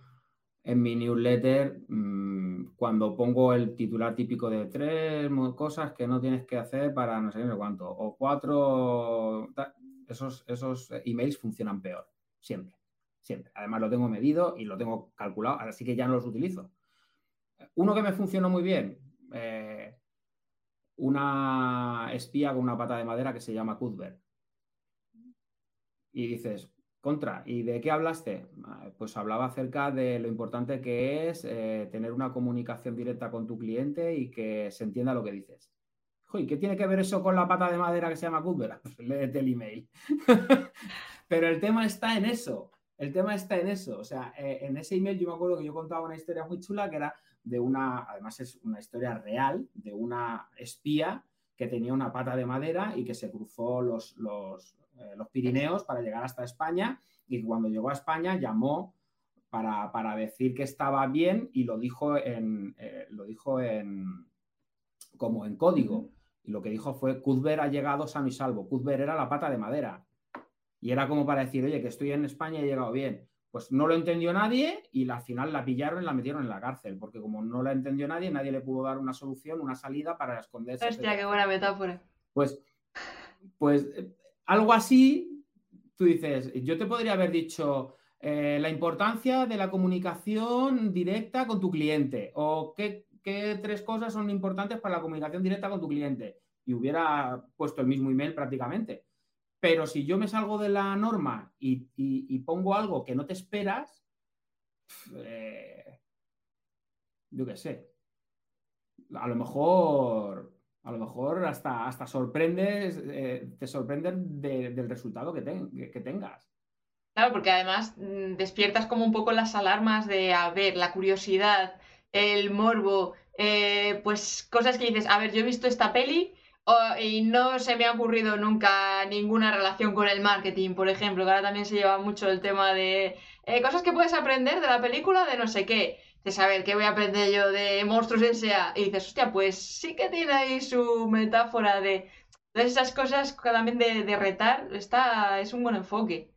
en mi newsletter, mm, cuando pongo el titular típico de tres cosas que no tienes que hacer para no sé cuánto, o cuatro, esos, esos emails funcionan peor, siempre, siempre. Además lo tengo medido y lo tengo calculado, así que ya no los utilizo. Uno que me funcionó muy bien, eh, una espía con una pata de madera que se llama Cuthbert. Y dices, contra. ¿Y de qué hablaste? Ah, pues hablaba acerca de lo importante que es eh, tener una comunicación directa con tu cliente y que se entienda lo que dices. ¿Y qué tiene que ver eso con la pata de madera que se llama Cuthbert? Pues léete el email. Pero el tema está en eso. El tema está en eso. O sea, eh, en ese email yo me acuerdo que yo contaba una historia muy chula que era de una, además es una historia real, de una espía que tenía una pata de madera y que se cruzó los, los, eh, los Pirineos para llegar hasta España y cuando llegó a España llamó para, decir que estaba bien y lo dijo en, eh, lo dijo en como en código. Y lo que dijo fue, Cuthbert ha llegado sano y salvo. Cuthbert era la pata de madera. Y era como para decir, oye, que estoy en España y he llegado bien. Pues no lo entendió nadie y al final la pillaron y la metieron en la cárcel, porque como no la entendió nadie, nadie le pudo dar una solución, una salida para esconderse. Hostia, qué buena metáfora. Pues, pues algo así, tú dices, yo te podría haber dicho eh, la importancia de la comunicación directa con tu cliente o qué, tres cosas son importantes para la comunicación directa con tu cliente y hubiera puesto el mismo email prácticamente. Pero si yo me salgo de la norma y, pongo algo que no te esperas, eh, yo qué sé, a lo mejor a lo mejor hasta, hasta sorprendes, eh, te sorprenden del resultado que, tengas. Claro, porque además mm, despiertas como un poco las alarmas de, a ver, la curiosidad, el morbo, eh, pues cosas que dices, a ver, yo he visto esta peli y no se me ha ocurrido nunca ninguna relación con el marketing, por ejemplo, que ahora también se lleva mucho el tema de eh, cosas que puedes aprender de la película de no sé qué de saber qué voy a aprender yo de monstruos en SEA. Y dices, hostia, pues sí que tiene ahí su metáfora de, de esas cosas también de, de, retar. Está, es un buen enfoque.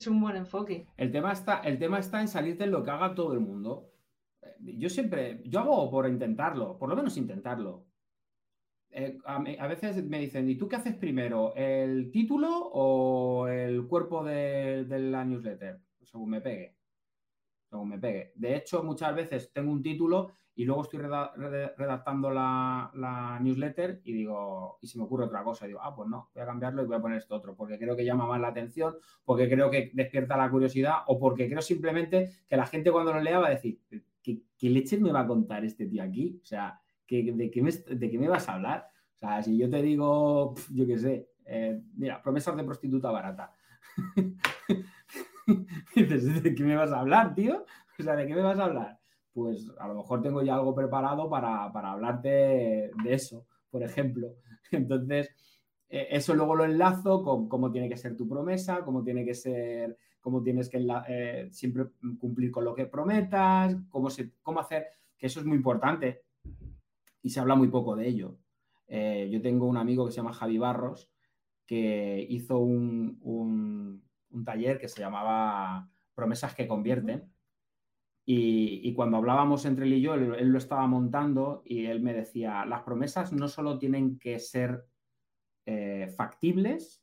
Es un buen enfoque. El tema, está, el tema está en salirte en lo que haga todo el mundo. Yo siempre, yo hago por intentarlo, por lo menos intentarlo. Eh, a, veces me dicen, ¿y tú qué haces primero? ¿El título o el cuerpo de, de la newsletter? Según me pegue según me pegue. De hecho, muchas veces tengo un título y luego estoy redactando la, newsletter y digo, y se me ocurre otra cosa, y digo, ah, pues no, voy a cambiarlo y voy a poner esto otro, porque creo que llama más la atención, porque creo que despierta la curiosidad o porque creo simplemente que la gente cuando lo lea va a decir, ¿qué, leches me va a contar este tío aquí? O sea, de, qué me, ¿de qué me vas a hablar? O sea, si yo te digo, yo qué sé, eh, mira, promesas de prostituta barata. ¿de qué me vas a hablar, tío? O sea, ¿de qué me vas a hablar? Pues a lo mejor tengo ya algo preparado para, hablarte de eso, por ejemplo. Entonces, e, eso luego lo enlazo con cómo tiene que ser tu promesa, cómo tiene que ser, cómo tienes que eh, siempre cumplir con lo que prometas, cómo, se, cómo hacer, que eso es muy importante y se habla muy poco de ello. Eh, yo tengo un amigo que se llama Javi Barros que hizo un taller que se llamaba Promesas que convierten. Y, cuando hablábamos entre él y yo, él, lo estaba montando y él me decía, las promesas no solo tienen que ser eh, factibles,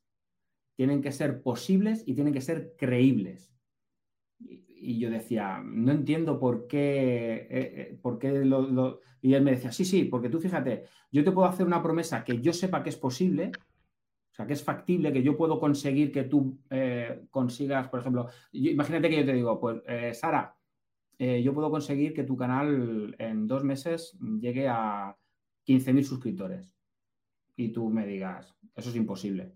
tienen que ser posibles y tienen que ser creíbles. Y, yo decía, no entiendo por qué, eh, eh, por qué lo, Y él me decía, sí, sí, porque tú fíjate, yo te puedo hacer una promesa que yo sepa que es posible, sea, que es factible, que yo puedo conseguir que tú eh, consigas, por ejemplo, imagínate que yo te digo, pues, eh, Sara, eh, yo puedo conseguir que tu canal en dos meses llegue a 15.000 suscriptores. Y tú me digas, eso es imposible.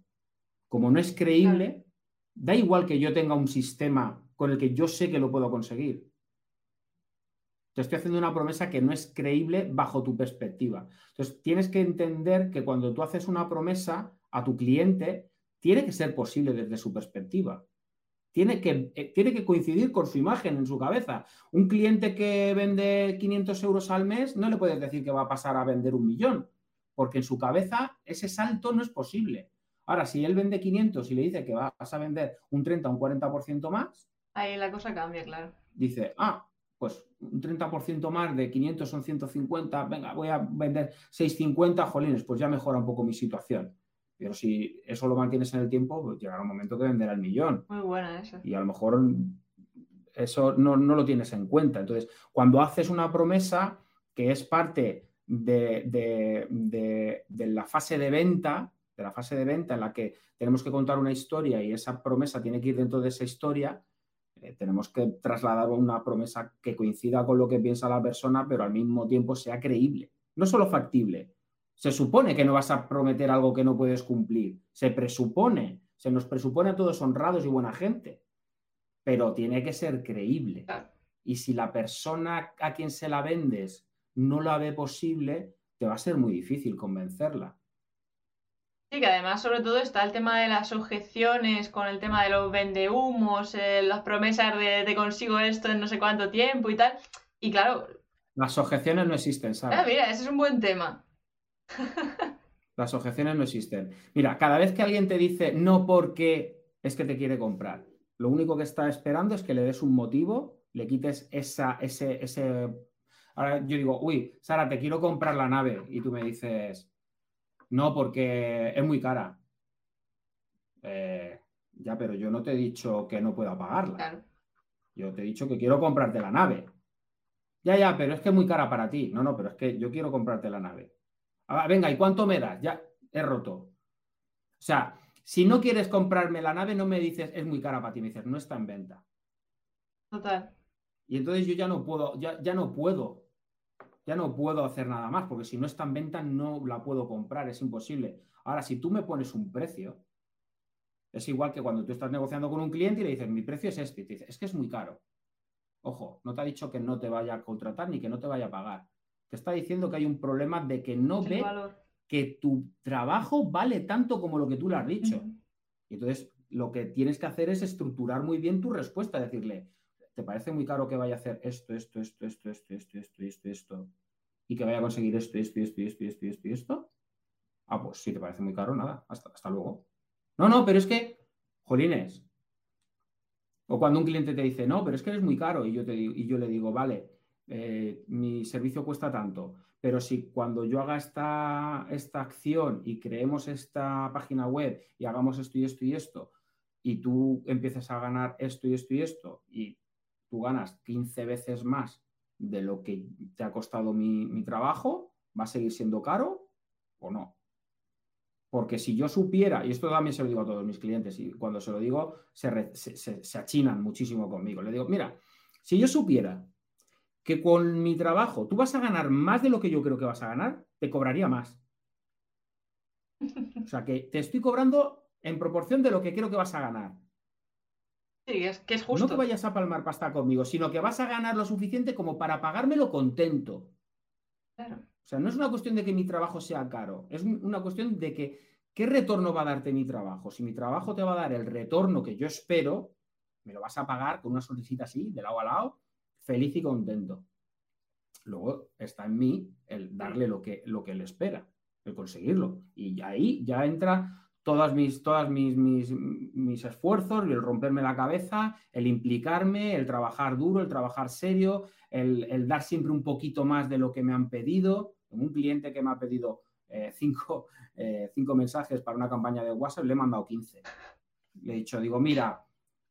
Como no es creíble, da igual que yo tenga un sistema con el que yo sé que lo puedo conseguir. Te estoy haciendo una promesa que no es creíble bajo tu perspectiva. Entonces, tienes que entender que cuando tú haces una promesa, a tu cliente, tiene que ser posible desde su perspectiva. Tiene que, eh, tiene que coincidir con su imagen en su cabeza. Un cliente que vende 500 euros al mes, no le puedes decir que va a pasar a vender un millón, porque en su cabeza ese salto no es posible. Ahora, si él vende 500 y le dice que vas a vender un 30 o un 40% más, ahí la cosa cambia, claro. Dice, ah, pues un 30% más de 500 son 150, venga, voy a vender 650, jolines, pues ya mejora un poco mi situación. Pero si eso lo mantienes en el tiempo, pues llegará un momento que venderá el millón. Muy buena esa. Y a lo mejor eso no, lo tienes en cuenta. Entonces, cuando haces una promesa que es parte de, la fase de venta, de la fase de venta en la que tenemos que contar una historia y esa promesa tiene que ir dentro de esa historia, eh, tenemos que trasladar una promesa que coincida con lo que piensa la persona, pero al mismo tiempo sea creíble. No solo factible, se supone que no vas a prometer algo que no puedes cumplir. Se presupone, se nos presupone a todos honrados y buena gente, pero tiene que ser creíble. Y si la persona a quien se la vendes no la ve posible, te va a ser muy difícil convencerla. Sí, que además sobre todo está el tema de las objeciones con el tema de los vendehumos, eh, las promesas de te consigo esto en no sé cuánto tiempo y tal. Y claro... Las objeciones no existen, ¿sabes? Ah, mira, ese es un buen tema. Las objeciones no existen. Mira, cada vez que alguien te dice no porque es que te quiere comprar, lo único que está esperando es que le des un motivo, le quites esa, ese, ese... Ahora yo digo, uy, Sara, te quiero comprar la nave. Y tú me dices, no, porque es muy cara. Eh, ya, pero yo no te he dicho que no pueda pagarla. Yo te he dicho que quiero comprarte la nave. Ya, ya, pero es que es muy cara para ti. No, no, pero es que yo quiero comprarte la nave. Ah, venga, ¿y cuánto me das? Ya he roto. O sea, si no quieres comprarme la nave, no me dices, es muy cara para ti, me dices, no está en venta. Total. Y entonces yo ya no puedo, ya, ya no puedo, ya no puedo hacer nada más, porque si no está en venta no la puedo comprar, es imposible. Ahora, si tú me pones un precio, es igual que cuando tú estás negociando con un cliente y le dices, mi precio es este, y te dice, es que es muy caro. Ojo, no te ha dicho que no te vaya a contratar ni que no te vaya a pagar te está diciendo que hay un problema de que no ve que tu trabajo vale tanto como lo que tú le has dicho. Y entonces lo que tienes que hacer es estructurar muy bien tu respuesta, decirle, ¿te parece muy caro que vaya a hacer esto, esto, esto, esto, esto, esto, esto, esto, esto, y que vaya a conseguir esto, esto, esto, esto, esto, esto, esto? Ah, pues si te parece muy caro, nada, hasta, hasta luego. No, no, pero es que, jolines. O cuando un cliente te dice, no, pero es que eres muy caro, y yo, te digo, y yo le digo, vale, eh, mi servicio cuesta tanto, pero si cuando yo haga esta, esta acción y creemos esta página web y hagamos esto y esto y esto, y tú empiezas a ganar esto y esto y esto, y tú ganas 15 veces más de lo que te ha costado mi, trabajo, ¿va a seguir siendo caro o no? Porque si yo supiera, y esto también se lo digo a todos mis clientes, y cuando se lo digo, se, se achinan muchísimo conmigo. Le digo, mira, si yo supiera que con mi trabajo tú vas a ganar más de lo que yo creo que vas a ganar, te cobraría más. O sea, que te estoy cobrando en proporción de lo que creo que vas a ganar. Sí, es que es justo. No que vayas a palmar pasta conmigo, sino que vas a ganar lo suficiente como para pagármelo contento. Claro. O sea, no es una cuestión de que mi trabajo sea caro, es una cuestión de que qué retorno va a darte mi trabajo. Si mi trabajo te va a dar el retorno que yo espero, me lo vas a pagar con una sonrisita así, de lado a lado, feliz y contento. Luego está en mí el darle lo que, lo que él espera, el conseguirlo. Y ahí ya entra todas mis, todas mis, mis, esfuerzos, el romperme la cabeza, el implicarme, el trabajar duro, el trabajar serio, el, dar siempre un poquito más de lo que me han pedido. un cliente que me ha pedido eh, cinco, eh, cinco mensajes para una campaña de WhatsApp, le he mandado 15. Le he dicho, digo, mira,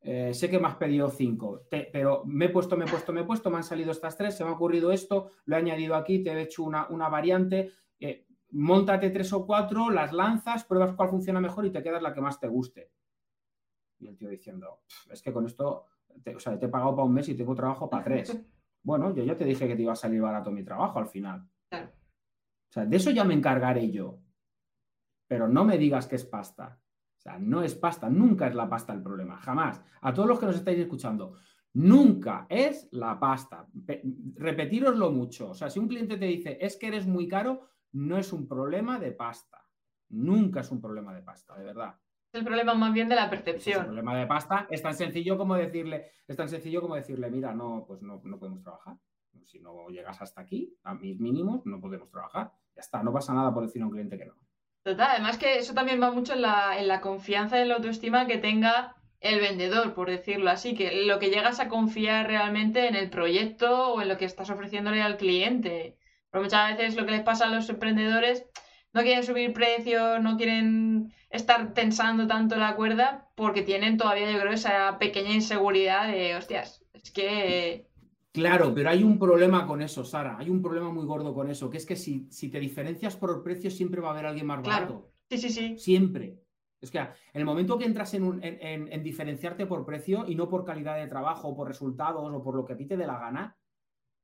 eh, sé que me has pedido cinco, pero me he puesto, me he puesto, me he puesto, me han salido estas tres, se me ha ocurrido esto, lo he añadido aquí, te he hecho una, variante. Eh, montate tres o cuatro, las lanzas, pruebas cuál funciona mejor y te quedas la que más te guste. Y el tío diciendo, es que con esto, te, o sea, te he pagado para un mes y tengo trabajo para tres. bueno, yo ya te dije que te iba a salir barato mi trabajo al final. O sea, de eso ya me encargaré yo. Pero no me digas que es pasta. O sea, no es pasta, nunca es la pasta el problema, jamás. A todos los que nos estáis escuchando, nunca es la pasta. Repetiroslo mucho. O sea, si un cliente te dice, es que eres muy caro, no es un problema de pasta. Nunca es un problema de pasta, de verdad. Es el problema más bien de la percepción. Es el problema de pasta es tan sencillo como decirle, es tan sencillo como decirle, mira, no, pues no, no podemos trabajar. Si no llegas hasta aquí, a mis mínimos, no podemos trabajar. Ya está, no pasa nada por decir a un cliente que no. Total, además que eso también va mucho en la, en la confianza y en la autoestima que tenga el vendedor, por decirlo así, que lo que llegas a confiar realmente en el proyecto o en lo que estás ofreciéndole al cliente. Porque muchas veces lo que les pasa a los emprendedores, no quieren subir precios, no quieren estar tensando tanto la cuerda porque tienen todavía, yo creo, esa pequeña inseguridad de, hostias, es que... Claro, pero hay un problema con eso, Sara. Hay un problema muy gordo con eso, que es que si, si te diferencias por el precio, siempre va a haber alguien más barato. Sí, sí, sí. Siempre. Es que en el momento que entras en, en, diferenciarte por precio y no por calidad de trabajo, o por resultados o por lo que a ti te dé la gana,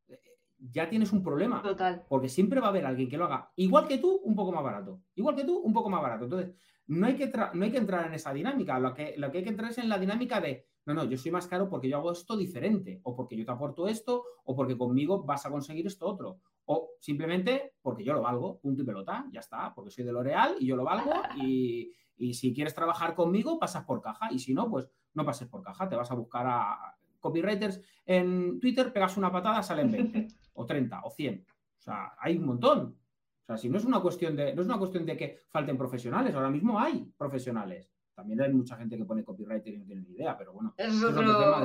eh, ya tienes un problema. Total. Porque siempre va a haber alguien que lo haga igual que tú, un poco más barato. Igual que tú, un poco más barato. Entonces, no hay que, no hay que entrar en esa dinámica. Lo que, lo que hay que entrar es en la dinámica de, no, no, yo soy más caro porque yo hago esto diferente, o porque yo te aporto esto, o porque conmigo vas a conseguir esto otro. O simplemente porque yo lo valgo, punto y pelota, ya está, porque soy de L'Oreal y yo lo valgo y, y si quieres trabajar conmigo, pasas por caja. Y si no, pues no pases por caja. Te vas a buscar a copywriters en Twitter, pegas una patada, salen 20, o 30, o 100. O sea, hay un montón. O sea, si no es una cuestión de, no es una cuestión de que falten profesionales, ahora mismo hay profesionales. También hay mucha gente que pone copywriter y no tiene ni idea, pero bueno. es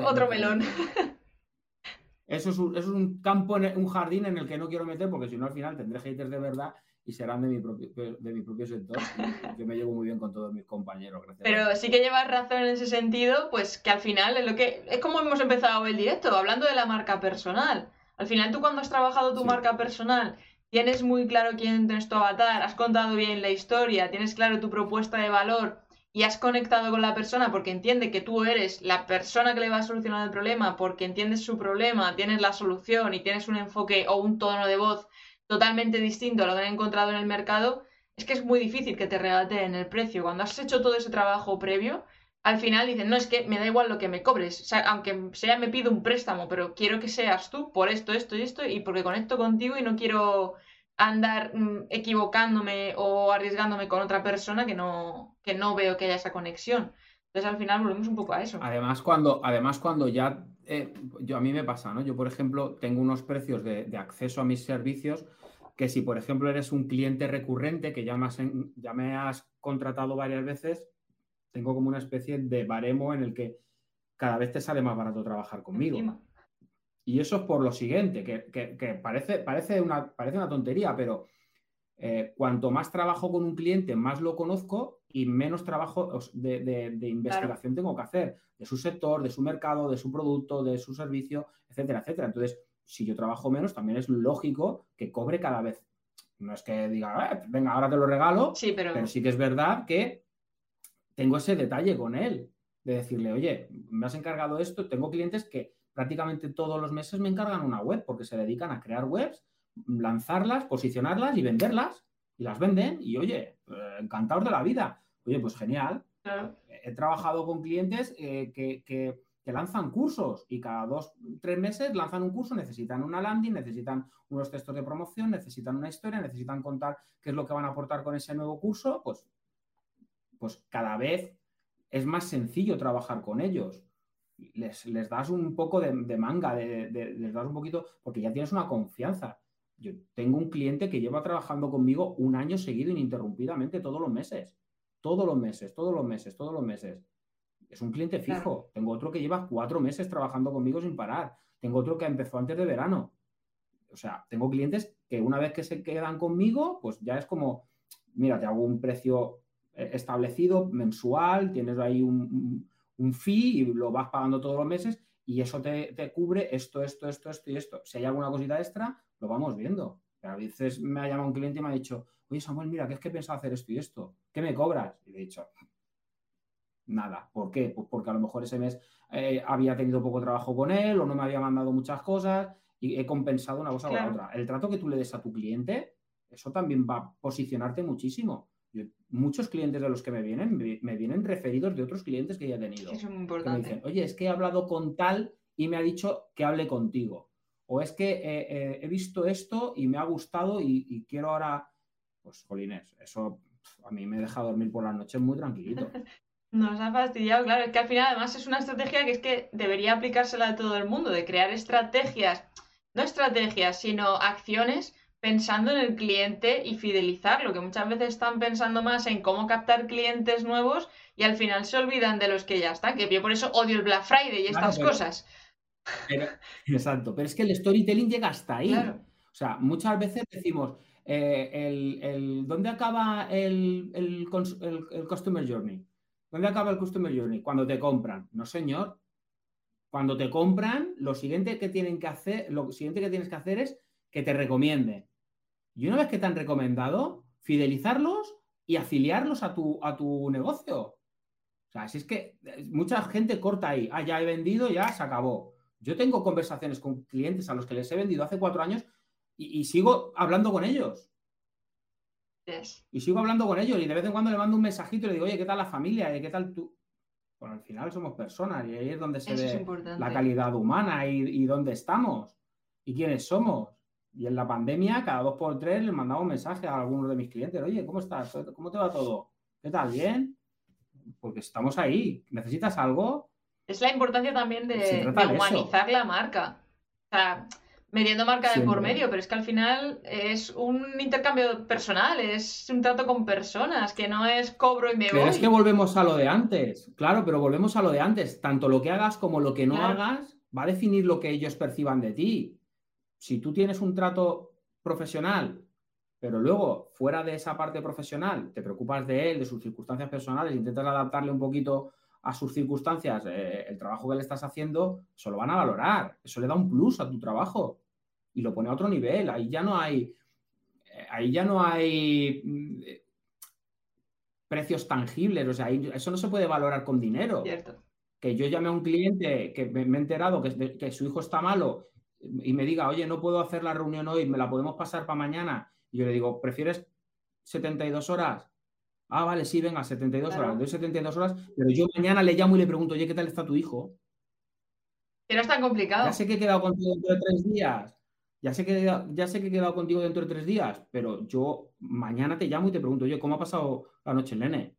otro, melón. Eso es, un, es un campo, un jardín en el que no quiero meter porque si no al final tendré haters de verdad y serán de mi propio, de mi propio sector. Yo me llevo muy bien con todos mis compañeros. Gracias Pero sí que llevas razón en ese sentido, pues que al final es lo que es como hemos empezado el directo, hablando de la marca personal. Al final tú cuando has trabajado tu marca personal, tienes muy claro quién es tu avatar, has contado bien la historia, tienes claro tu propuesta de valor y has conectado con la persona porque entiende que tú eres la persona que le va a solucionar el problema, porque entiendes su problema, tienes la solución y tienes un enfoque o un tono de voz totalmente distinto a lo que han encontrado en el mercado, es que es muy difícil que te regateen el precio. Cuando has hecho todo ese trabajo previo, al final dicen, no, es que me da igual lo que me cobres, o sea, aunque sea me pido un préstamo, pero quiero que seas tú por esto, esto y esto, y porque conecto contigo y no quiero andar mm, equivocándome o arriesgándome con otra persona que no, que no veo que haya esa conexión. Entonces al final volvemos un poco a eso. Además, cuando, además, cuando ya, eh, yo a mí me pasa, ¿no? Yo, por ejemplo, tengo unos precios de, de acceso a mis servicios que si, por ejemplo, eres un cliente recurrente que ya me, has, ya me has contratado varias veces, tengo como una especie de baremo en el que cada vez te sale más barato trabajar conmigo. Y eso es por lo siguiente, que, parece, parece, una, parece una tontería, pero eh, cuanto más trabajo con un cliente, más lo conozco y menos trabajo de, investigación tengo que hacer de su sector, de su mercado, de su producto, de su servicio, etcétera, etcétera. Entonces, si yo trabajo menos, también es lógico que cobre cada vez. No es que diga, eh, venga, ahora te lo regalo, sí, pero... sí que es verdad que tengo ese detalle con él, de decirle, oye, me has encargado esto, tengo clientes que prácticamente todos los meses me encargan una web porque se dedican a crear webs, lanzarlas, posicionarlas y venderlas. Y las venden y, oye, eh, encantados de la vida. Oye, pues genial. He trabajado con clientes eh, que que lanzan cursos y cada dos, tres meses lanzan un curso, necesitan una landing, necesitan unos textos de promoción, necesitan una historia, necesitan contar qué es lo que van a aportar con ese nuevo curso, pues, pues cada vez es más sencillo trabajar con ellos. Les, les das un poco de, manga, les das un poquito, porque ya tienes una confianza. Yo tengo un cliente que lleva trabajando conmigo un año seguido ininterrumpidamente todos los meses. Todos los meses, todos los meses, todos los meses es un cliente fijo. Tengo otro que lleva cuatro meses trabajando conmigo sin parar. Tengo otro que empezó antes de verano. O sea, tengo clientes que una vez que se quedan conmigo, pues ya es como, mira, te hago un precio eh, establecido mensual, tienes ahí un, fee y lo vas pagando todos los meses y eso te, te, cubre esto, esto, esto, esto y esto. Si hay alguna cosita extra, lo vamos viendo. a veces me ha llamado un cliente y me ha dicho, oye Samuel, mira, que es que he pensado hacer esto y esto, ¿qué me cobras? Y le he dicho, nada. ¿Por qué? Pues porque a lo mejor ese mes eh, había tenido poco trabajo con él o no me había mandado muchas cosas y he compensado una cosa con la otra. El trato que tú le des a tu cliente, eso también va a posicionarte muchísimo. muchos clientes de los que me vienen, me, vienen referidos de otros clientes que ya he tenido. Es muy importante. me dicen, oye, es que he hablado con tal y me ha dicho que hable contigo. O es que eh, eh, he visto esto y me ha gustado y, quiero ahora, pues, jolines, eso a mí me deja dormir por las noches muy tranquilito. Nos ha fastidiado, claro, es que al final además es una estrategia que es que debería aplicársela a todo el mundo, de crear estrategias, no estrategias, sino acciones pensando en el cliente y fidelizarlo, que muchas veces están pensando más en cómo captar clientes nuevos y al final se olvidan de los que ya están, que yo por eso odio el Black Friday y estas cosas. Exacto, pero es que el storytelling llega hasta ahí. O sea, muchas veces decimos, eh, el, ¿dónde acaba el, el, Customer Journey? ¿Dónde acaba el Customer Journey? Cuando te compran. No, señor. Cuando te compran, lo siguiente que tienen que hacer, lo siguiente que tienes que hacer es que te recomienden. Y una vez que te han recomendado, fidelizarlos y afiliarlos a tu, a tu negocio. O sea, si es que eh, mucha gente corta ahí. Ah, ya he vendido, ya se acabó. Yo tengo conversaciones con clientes a los que les he vendido hace cuatro años y, sigo hablando con ellos. Y sigo hablando con ellos y de vez en cuando le mando un mensajito y le digo, oye, ¿qué tal la familia? ¿Qué tal tú? Bueno, al final somos personas y ahí es donde se ve la calidad humana y, y, dónde estamos y quiénes somos. Y en la pandemia, cada dos por tres, le mandaba un mensaje a algunos de mis clientes, oye, ¿cómo estás? ¿Cómo te va todo? ¿Qué tal? ¿Bien? Porque estamos ahí. ¿Necesitas algo? Es la importancia también de, humanizar la marca. O sea, metiendo marca de por medio, pero es que al final es un intercambio personal, es un trato con personas, que no es cobro y me pero es que volvemos a lo de antes, claro, pero volvemos a lo de antes. Tanto lo que hagas como lo que no hagas va a definir lo que ellos perciban de ti. Si tú tienes un trato profesional, pero luego fuera de esa parte profesional te preocupas de él, de sus circunstancias personales, intentas adaptarle un poquito a sus circunstancias eh, el trabajo que le estás haciendo, eso lo van a valorar. Eso le da un plus a tu trabajo y lo pone a otro nivel. Ahí ya no hay. Eh, ahí ya no hay mm, precios tangibles. O sea, eso no se puede valorar con dinero. Que yo llame a un cliente que me, he enterado que, que, su hijo está malo y me diga, oye, no puedo hacer la reunión hoy, me la podemos pasar para mañana. Y yo le digo, ¿prefieres 72 horas? Ah, vale, sí, venga, 72 horas. Doy 72 horas, pero yo mañana le llamo y le pregunto, oye, ¿qué tal está tu hijo? Que no es tan complicado. Ya sé que he quedado contigo dentro de tres días. Ya sé, que, ya sé que he quedado contigo dentro de tres días, pero yo mañana te llamo y te pregunto, oye, ¿cómo ha pasado la noche nene?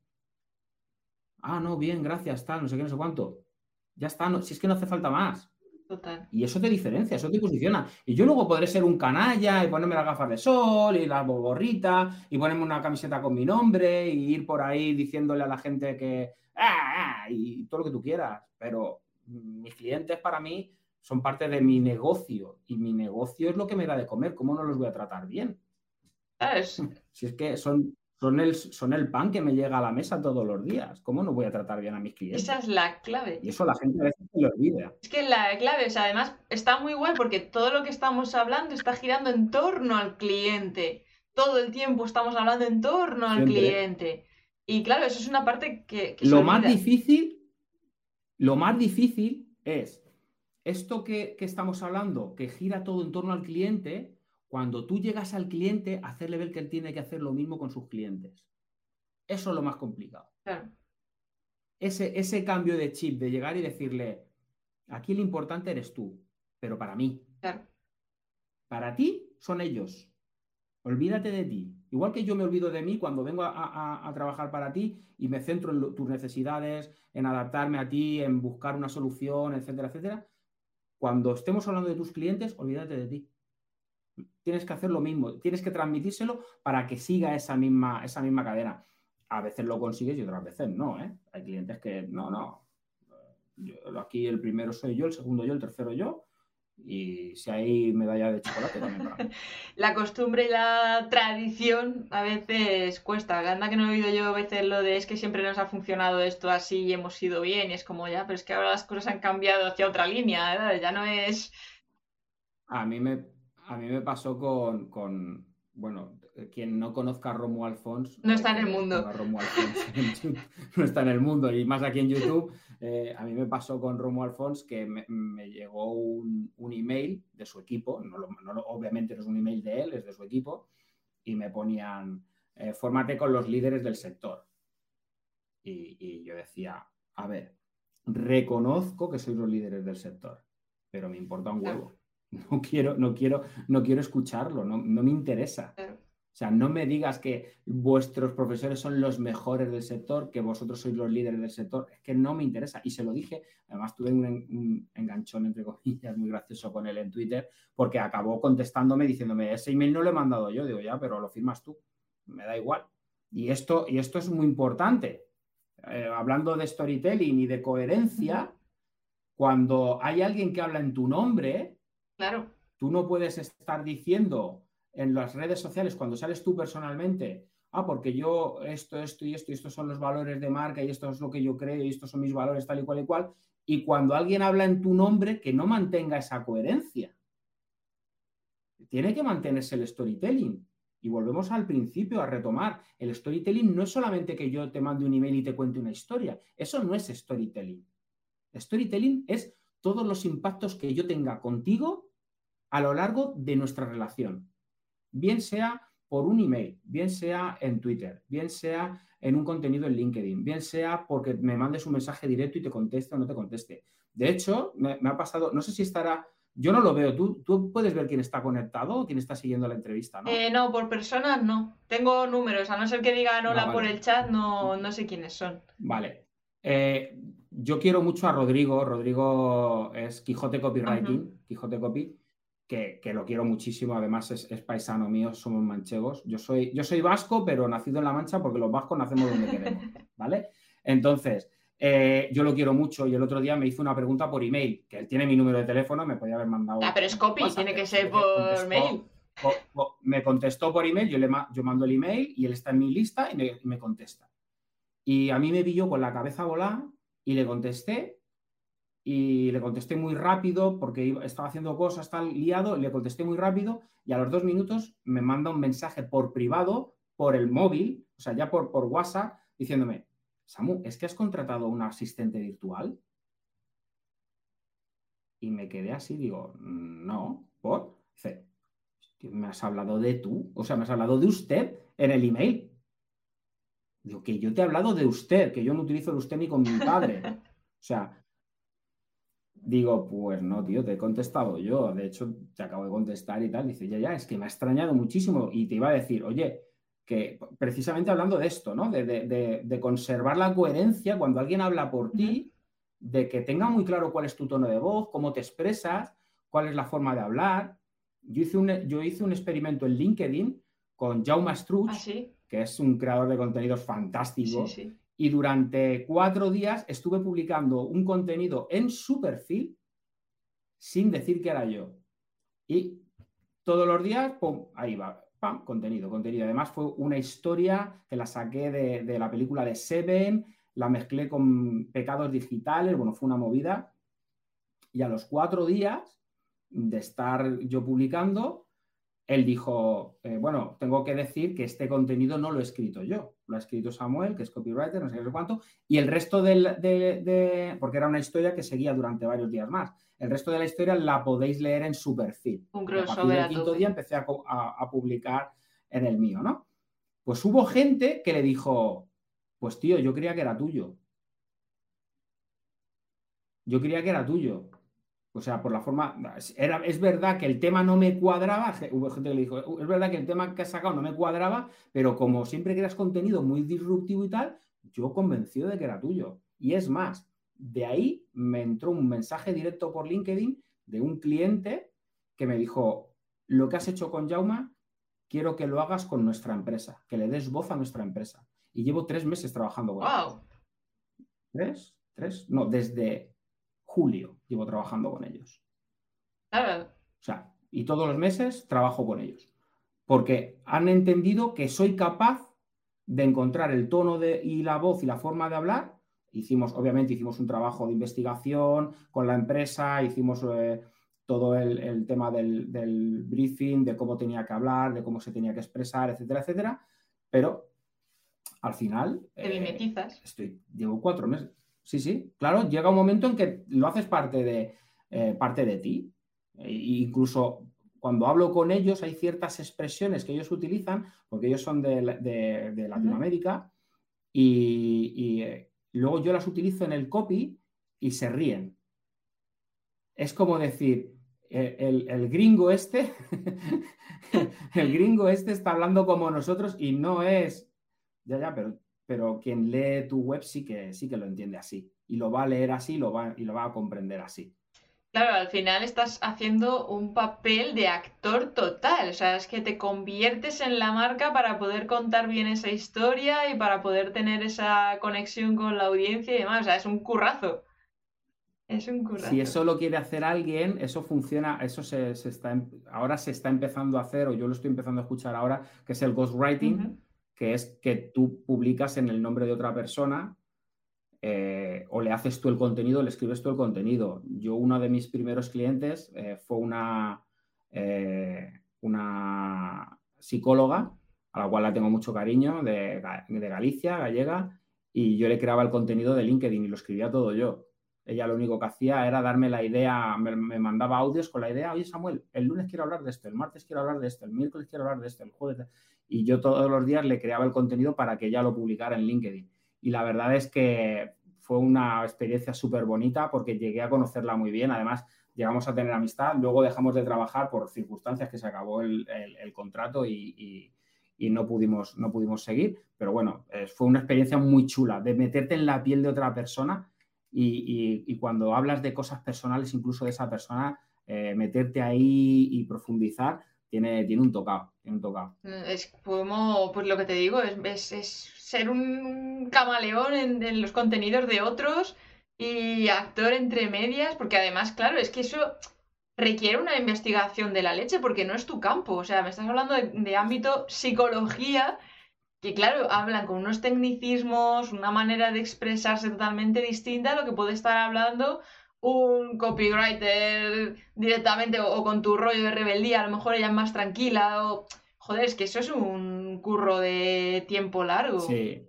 Ah, no, bien, gracias, tal, no sé qué, no sé cuánto. Ya está, si es que no hace falta más. Y eso te diferencia, eso te posiciona. Y yo luego podré ser un canalla y ponerme las gafas de sol y la gorrita y ponerme una camiseta con mi nombre y ir por ahí diciéndole a la gente que... ¡Ah, ah" y todo lo que tú quieras. Pero mis clientes para mí son parte de mi negocio y mi negocio es lo que me da de comer. ¿Cómo no los voy a tratar bien? Si es que son son el, son el pan que me llega a la mesa todos los días. ¿Cómo no voy a tratar bien a mis clientes? Esa es la clave. Y eso la gente a veces se lo olvida. Es que la clave, o sea, además está muy guay porque todo lo que estamos hablando está girando en torno al cliente. Todo el tiempo estamos hablando en torno al cliente. Y claro, eso es una parte que... lo más difícil, lo más difícil es esto que, que estamos hablando, que gira todo en torno al cliente, cuando tú llegas al cliente, hacerle ver que él tiene que hacer lo mismo con sus clientes. Eso es lo más complicado. Ese, ese cambio de chip, de llegar y decirle, aquí lo importante eres tú, pero para mí. Para ti son ellos. Olvídate de ti. Igual que yo me olvido de mí cuando vengo a, a, trabajar para ti y me centro en tus necesidades, en adaptarme a ti, en buscar una solución, etcétera, etcétera. Cuando estemos hablando de tus clientes, olvídate de ti tienes que hacer lo mismo, tienes que transmitírselo para que siga esa misma, esa misma cadena. A veces lo consigues y otras veces no, ¿eh? Hay clientes que no, no. aquí el primero soy yo, el segundo yo, el tercero yo. Y si hay medalla de chocolate también La costumbre y la tradición a veces cuesta. Anda que no he oído yo a veces lo de es que siempre nos ha funcionado esto así y hemos ido bien. Y es como ya, pero es que ahora las cosas han cambiado hacia otra línea. Ya no es. A mí me, A mí me pasó con, bueno, quien no conozca a Romo Alfons. No está en el mundo. no está en el mundo, y más aquí en YouTube. Eh, a mí me pasó con Romo Alfons que me, llegó un, email de su equipo, no, obviamente no es un email de él, es de su equipo, y me ponían, eh, fórmate con los líderes del sector. Y, yo decía, a ver, reconozco que sois los líderes del sector, pero me importa un huevo. No quiero, no quiero, no quiero escucharlo, no, me interesa. O sea, no me digas que vuestros profesores son los mejores del sector, que vosotros sois los líderes del sector. Es que no me interesa. Y se lo dije. Además, tuve un, enganchón, entre comillas, muy gracioso con él en Twitter, porque acabó contestándome diciéndome, ese email no lo he mandado yo. Digo, ya, pero lo firmas tú. Me da igual. Y esto, y esto es muy importante. Eh, hablando de storytelling y de coherencia, cuando hay alguien que habla en tu nombre, claro. tú no puedes estar diciendo en las redes sociales, cuando sales tú personalmente, ah, porque yo esto, esto y esto, y estos son los valores de marca y esto es lo que yo creo y estos son mis valores tal y cual y cual, y cuando alguien habla en tu nombre, que no mantenga esa coherencia. Tiene que mantenerse el storytelling. Y volvemos al principio a retomar. El storytelling no es solamente que yo te mande un email y te cuente una historia. Eso no es storytelling. Storytelling es todos los impactos que yo tenga contigo a lo largo de nuestra relación bien sea por un email, bien sea en Twitter, bien sea en un contenido en LinkedIn, bien sea porque me mandes un mensaje directo y te conteste o no te conteste. De hecho, me, ha pasado, no sé si estará, yo no lo veo, ¿Tú, tú puedes ver quién está conectado o quién está siguiendo la entrevista, ¿no? Eh, no, por personas no. Tengo números, a no ser que digan hola ah, por el chat, no, no sé quiénes son. Vale. Eh, yo quiero mucho a Rodrigo. Rodrigo es Quijote Copywriting, Quijote Copy que, lo quiero muchísimo, además es, paisano mío, somos manchegos. Yo soy, yo soy vasco, pero nacido en La Mancha porque los vascos nacemos donde queremos, ¿vale? Entonces, eh, yo lo quiero mucho y el otro día me hizo una pregunta por email, que él tiene mi número de teléfono, me podía haber mandado... Ah, pero es copy, tiene que ser por mail. me contestó por email, yo, le yo mando el email y él está en mi lista y me, me contesta. Y a mí me pilló con la cabeza volada y le contesté y le contesté muy rápido porque estaba haciendo cosas, tal liado, le contesté muy rápido y a los dos minutos me manda un mensaje por privado, por el móvil, o sea, ya por, por WhatsApp, diciéndome, Samu, ¿es que has contratado un asistente virtual? Y me quedé así, digo, no, ¿por? Dice, me has hablado de tú, o sea, me has hablado de usted en el email. Digo, que yo te he hablado de usted, que yo no utilizo el usted ni con mi padre. O sea, Digo, pues no, tío, te he contestado yo. De hecho, te acabo de contestar y tal. Dice, ya, ya, es que me ha extrañado muchísimo. Y te iba a decir, oye, que precisamente hablando de esto, ¿no? De, conservar la coherencia cuando alguien habla por ti, de que tenga muy claro cuál es tu tono de voz, cómo te expresas, cuál es la forma de hablar. Yo hice un, yo hice un experimento en LinkedIn con Jaume Struch, ¿Ah, que es un creador de contenidos fantástico. Sí, y durante cuatro días estuve publicando un contenido en su perfil sin decir que era yo. Y todos los días, ¡pum! Ahí va, ¡pam! Contenido, contenido. Además fue una historia que la saqué de, la película de Seven, la mezclé con pecados digitales, bueno, fue una movida. Y a los cuatro días de estar yo publicando, él dijo, eh, bueno, tengo que decir que este contenido no lo he escrito yo, lo ha escrito Samuel, que es copywriter, no sé qué cuánto, y el resto del, de, porque era una historia que seguía durante varios días más, el resto de la historia la podéis leer en su perfil. Un crossover. El quinto día empecé a, a, publicar en el mío, ¿no? Pues hubo gente que le dijo, pues tío, yo creía que era tuyo. Yo creía que era tuyo. O sea, por la forma. Era, es verdad que el tema no me cuadraba. Hubo gente que le dijo, es verdad que el tema que has sacado no me cuadraba, pero como siempre creas contenido muy disruptivo y tal, yo convencido de que era tuyo. Y es más, de ahí me entró un mensaje directo por LinkedIn de un cliente que me dijo: Lo que has hecho con Jauma, quiero que lo hagas con nuestra empresa, que le des voz a nuestra empresa. Y llevo tres meses trabajando con wow. ¿Tres? ¿Tres? No, desde julio llevo trabajando con ellos. O sea, y todos los meses trabajo con ellos. Porque han entendido que soy capaz de encontrar el tono de, y la voz y la forma de hablar. Hicimos, obviamente, hicimos un trabajo de investigación con la empresa, hicimos eh, todo el, tema del, briefing, de cómo tenía que hablar, de cómo se tenía que expresar, etcétera, etcétera. Pero al final. Te mimetizas. estoy, llevo cuatro meses. Sí, sí, claro, llega un momento en que lo haces parte de, parte de ti. E incluso cuando hablo con ellos hay ciertas expresiones que ellos utilizan, porque ellos son de, Latinoamérica, y, eh, luego yo las utilizo en el copy y se ríen. Es como decir, eh, el, gringo este, el gringo este está hablando como nosotros y no es, ya, ya, pero, pero quien lee tu web sí que, sí que lo entiende así y lo va a leer así lo va, y lo va a comprender así. Claro, al final estás haciendo un papel de actor total, o sea, es que te conviertes en la marca para poder contar bien esa historia y para poder tener esa conexión con la audiencia y demás, o sea, es un currazo. Es un currazo. Si eso lo quiere hacer alguien, eso funciona, eso se, está, em, ahora se está empezando a hacer, o yo lo estoy empezando a escuchar ahora, que es el ghostwriting, que es que tú publicas en el nombre de otra persona eh, o le haces tú el contenido, le escribes tú el contenido. Yo, uno de mis primeros clientes eh, fue una, eh, una psicóloga, a la cual la tengo mucho cariño, de, Galicia, gallega, y yo le creaba el contenido de LinkedIn y lo escribía todo yo. Ella lo único que hacía era darme la idea, me, mandaba audios con la idea, oye Samuel, el lunes quiero hablar de esto, el martes quiero hablar de esto, el miércoles quiero hablar de esto, el jueves. Y yo todos los días le creaba el contenido para que ella lo publicara en LinkedIn y la verdad es que fue una experiencia súper bonita porque llegué a conocerla muy bien. Además, llegamos a tener amistad, luego dejamos de trabajar por circunstancias que se acabó el, contrato y, no, pudimos, no pudimos seguir. Pero bueno, eh, fue una experiencia muy chula de meterte en la piel de otra persona y, cuando hablas de cosas personales, incluso de esa persona, eh, meterte ahí y profundizar, tiene, tiene un tocado, tiene un tocado. Es como, pues lo que te digo, es, es ser un camaleón en, los contenidos de otros y actor entre medias, porque además, claro, es que eso requiere una investigación de la leche, porque no es tu campo. O sea, me estás hablando de, ámbito psicología, que claro, hablan con unos tecnicismos, una manera de expresarse totalmente distinta a lo que puede estar hablando un copywriter directamente o, con tu rollo de rebeldía, a lo mejor ella es más tranquila o Joder, es que eso es un curro de tiempo largo. Sí.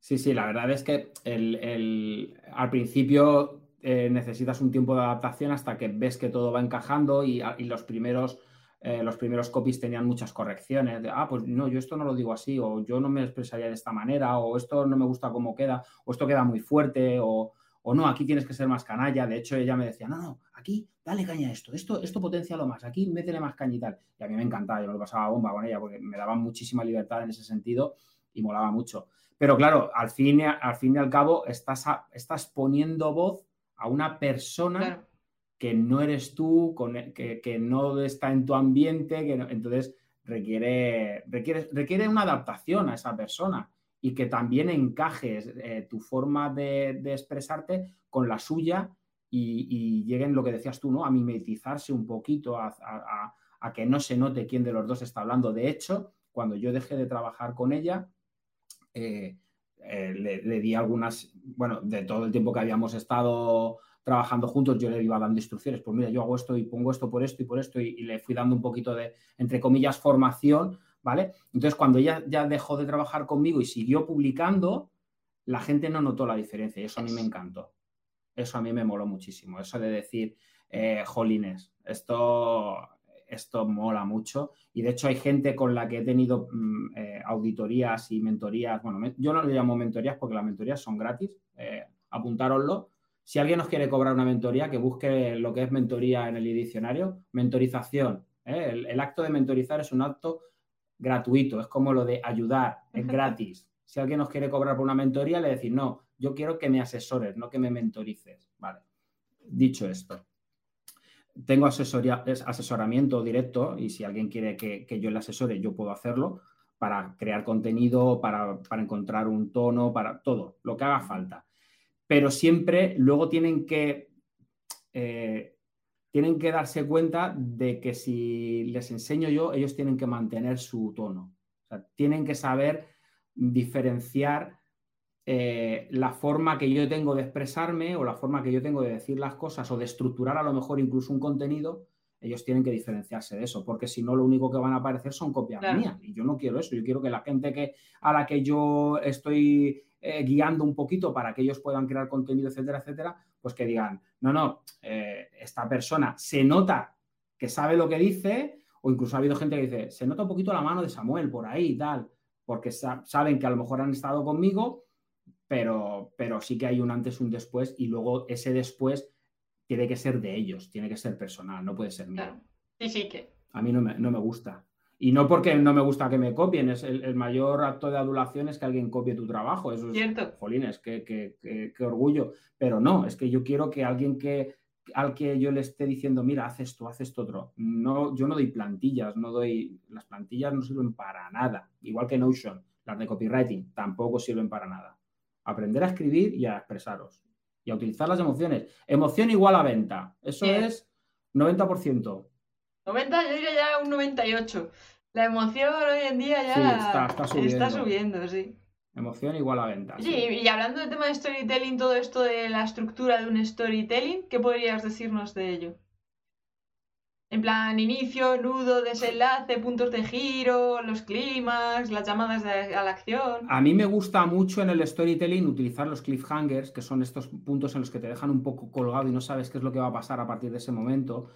Sí, sí, la verdad es que el, al principio eh, necesitas un tiempo de adaptación hasta que ves que todo va encajando y, los primeros eh, los primeros copies tenían muchas correcciones. De, ah, pues no, yo esto no lo digo así, o yo no me expresaría de esta manera, o esto no me gusta cómo queda, o esto queda muy fuerte, o, o no, aquí tienes que ser más canalla. De hecho, ella me decía, no, no, aquí dale caña a esto, esto, esto potencia lo más, aquí métele más caña y tal. Y a mí me encantaba, yo me lo pasaba bomba con ella porque me daba muchísima libertad en ese sentido y molaba mucho. Pero claro, al fin al, fin y al cabo estás, estás poniendo voz a una persona que no eres tú, e, que, no está en tu ambiente, que entonces requiere, requiere, requiere una adaptación a esa persona y que también encajes eh, tu forma de, expresarte con la suya y, lleguen lo que decías tú, ¿no? A mimetizarse un poquito, a, que no se note quién de los dos está hablando. De hecho, cuando yo dejé de trabajar con ella, eh, eh, le, di algunas, bueno, de todo el tiempo que habíamos estado trabajando juntos, yo le iba dando instrucciones, pues mira, yo hago esto y pongo esto por esto y por esto, y le fui dando un poquito de, entre comillas, formación ¿vale? Entonces, cuando ella ya dejó de trabajar conmigo y siguió publicando, la gente no notó la diferencia y eso a mí me encantó. Eso a mí me moló muchísimo. Eso de decir, eh, jolines, esto, esto mola mucho. Y de hecho hay gente con la que he tenido mm, eh, auditorías y mentorías. Bueno, yo no le llamo mentorías porque las mentorías son gratis. Eh, apuntároslo. Si alguien nos quiere cobrar una mentoría, que busque lo que es mentoría en el diccionario. Mentorización. el, acto de mentorizar es un acto gratuito, es como lo de ayudar, es gratis. Si alguien nos quiere cobrar por una mentoría, le decís, no, yo quiero que me asesores, no que me mentorices. Vale. Dicho esto, tengo asesoría, asesoramiento directo y si alguien quiere que, yo le asesore, yo puedo hacerlo para crear contenido, para, encontrar un tono, para todo, lo que haga falta. Pero siempre luego tienen que eh, tienen que darse cuenta de que si les enseño yo, ellos tienen que mantener su tono. O sea, tienen que saber diferenciar eh, la forma que yo tengo de expresarme o la forma que yo tengo de decir las cosas o de estructurar a lo mejor incluso un contenido, ellos tienen que diferenciarse de eso, porque si no lo único que van a aparecer son copias mías y yo no quiero eso, yo quiero que la gente que, a la que yo estoy eh, guiando un poquito para que ellos puedan crear contenido, etcétera, etcétera, pues que digan, no, no, eh, esta persona se nota que sabe lo que dice, o incluso ha habido gente que dice, se nota un poquito la mano de Samuel por ahí y tal, porque saben que a lo mejor han estado conmigo, pero, pero sí que hay un antes, un después, y luego ese después tiene que ser de ellos, tiene que ser personal, no puede ser mío. Sí, sí, que. A mí no me, no me gusta. Y no porque no me gusta que me copien, es el, mayor acto de adulación es que alguien copie tu trabajo. Eso es, Cierto. jolines, qué, qué, orgullo. Pero no, es que yo quiero que alguien que al que yo le esté diciendo, mira, haz esto, haz esto otro. No, yo no doy plantillas, no doy. Las plantillas no sirven para nada. Igual que Notion, las de copywriting, tampoco sirven para nada. Aprender a escribir y a expresaros. Y a utilizar las emociones. Emoción igual a venta. Eso es 90%. 90, yo diría ya un 98. La emoción hoy en día ya está, subiendo. sí. Emoción igual a venta. Sí, y hablando del tema de storytelling, todo esto de la estructura de un storytelling, ¿qué podrías decirnos de ello? En plan, inicio, nudo, desenlace, puntos de giro, los clímax, las llamadas a la acción. A mí me gusta mucho en el storytelling utilizar los cliffhangers, que son estos puntos en los que te dejan un poco colgado y no sabes qué es lo que va a pasar a partir de ese momento.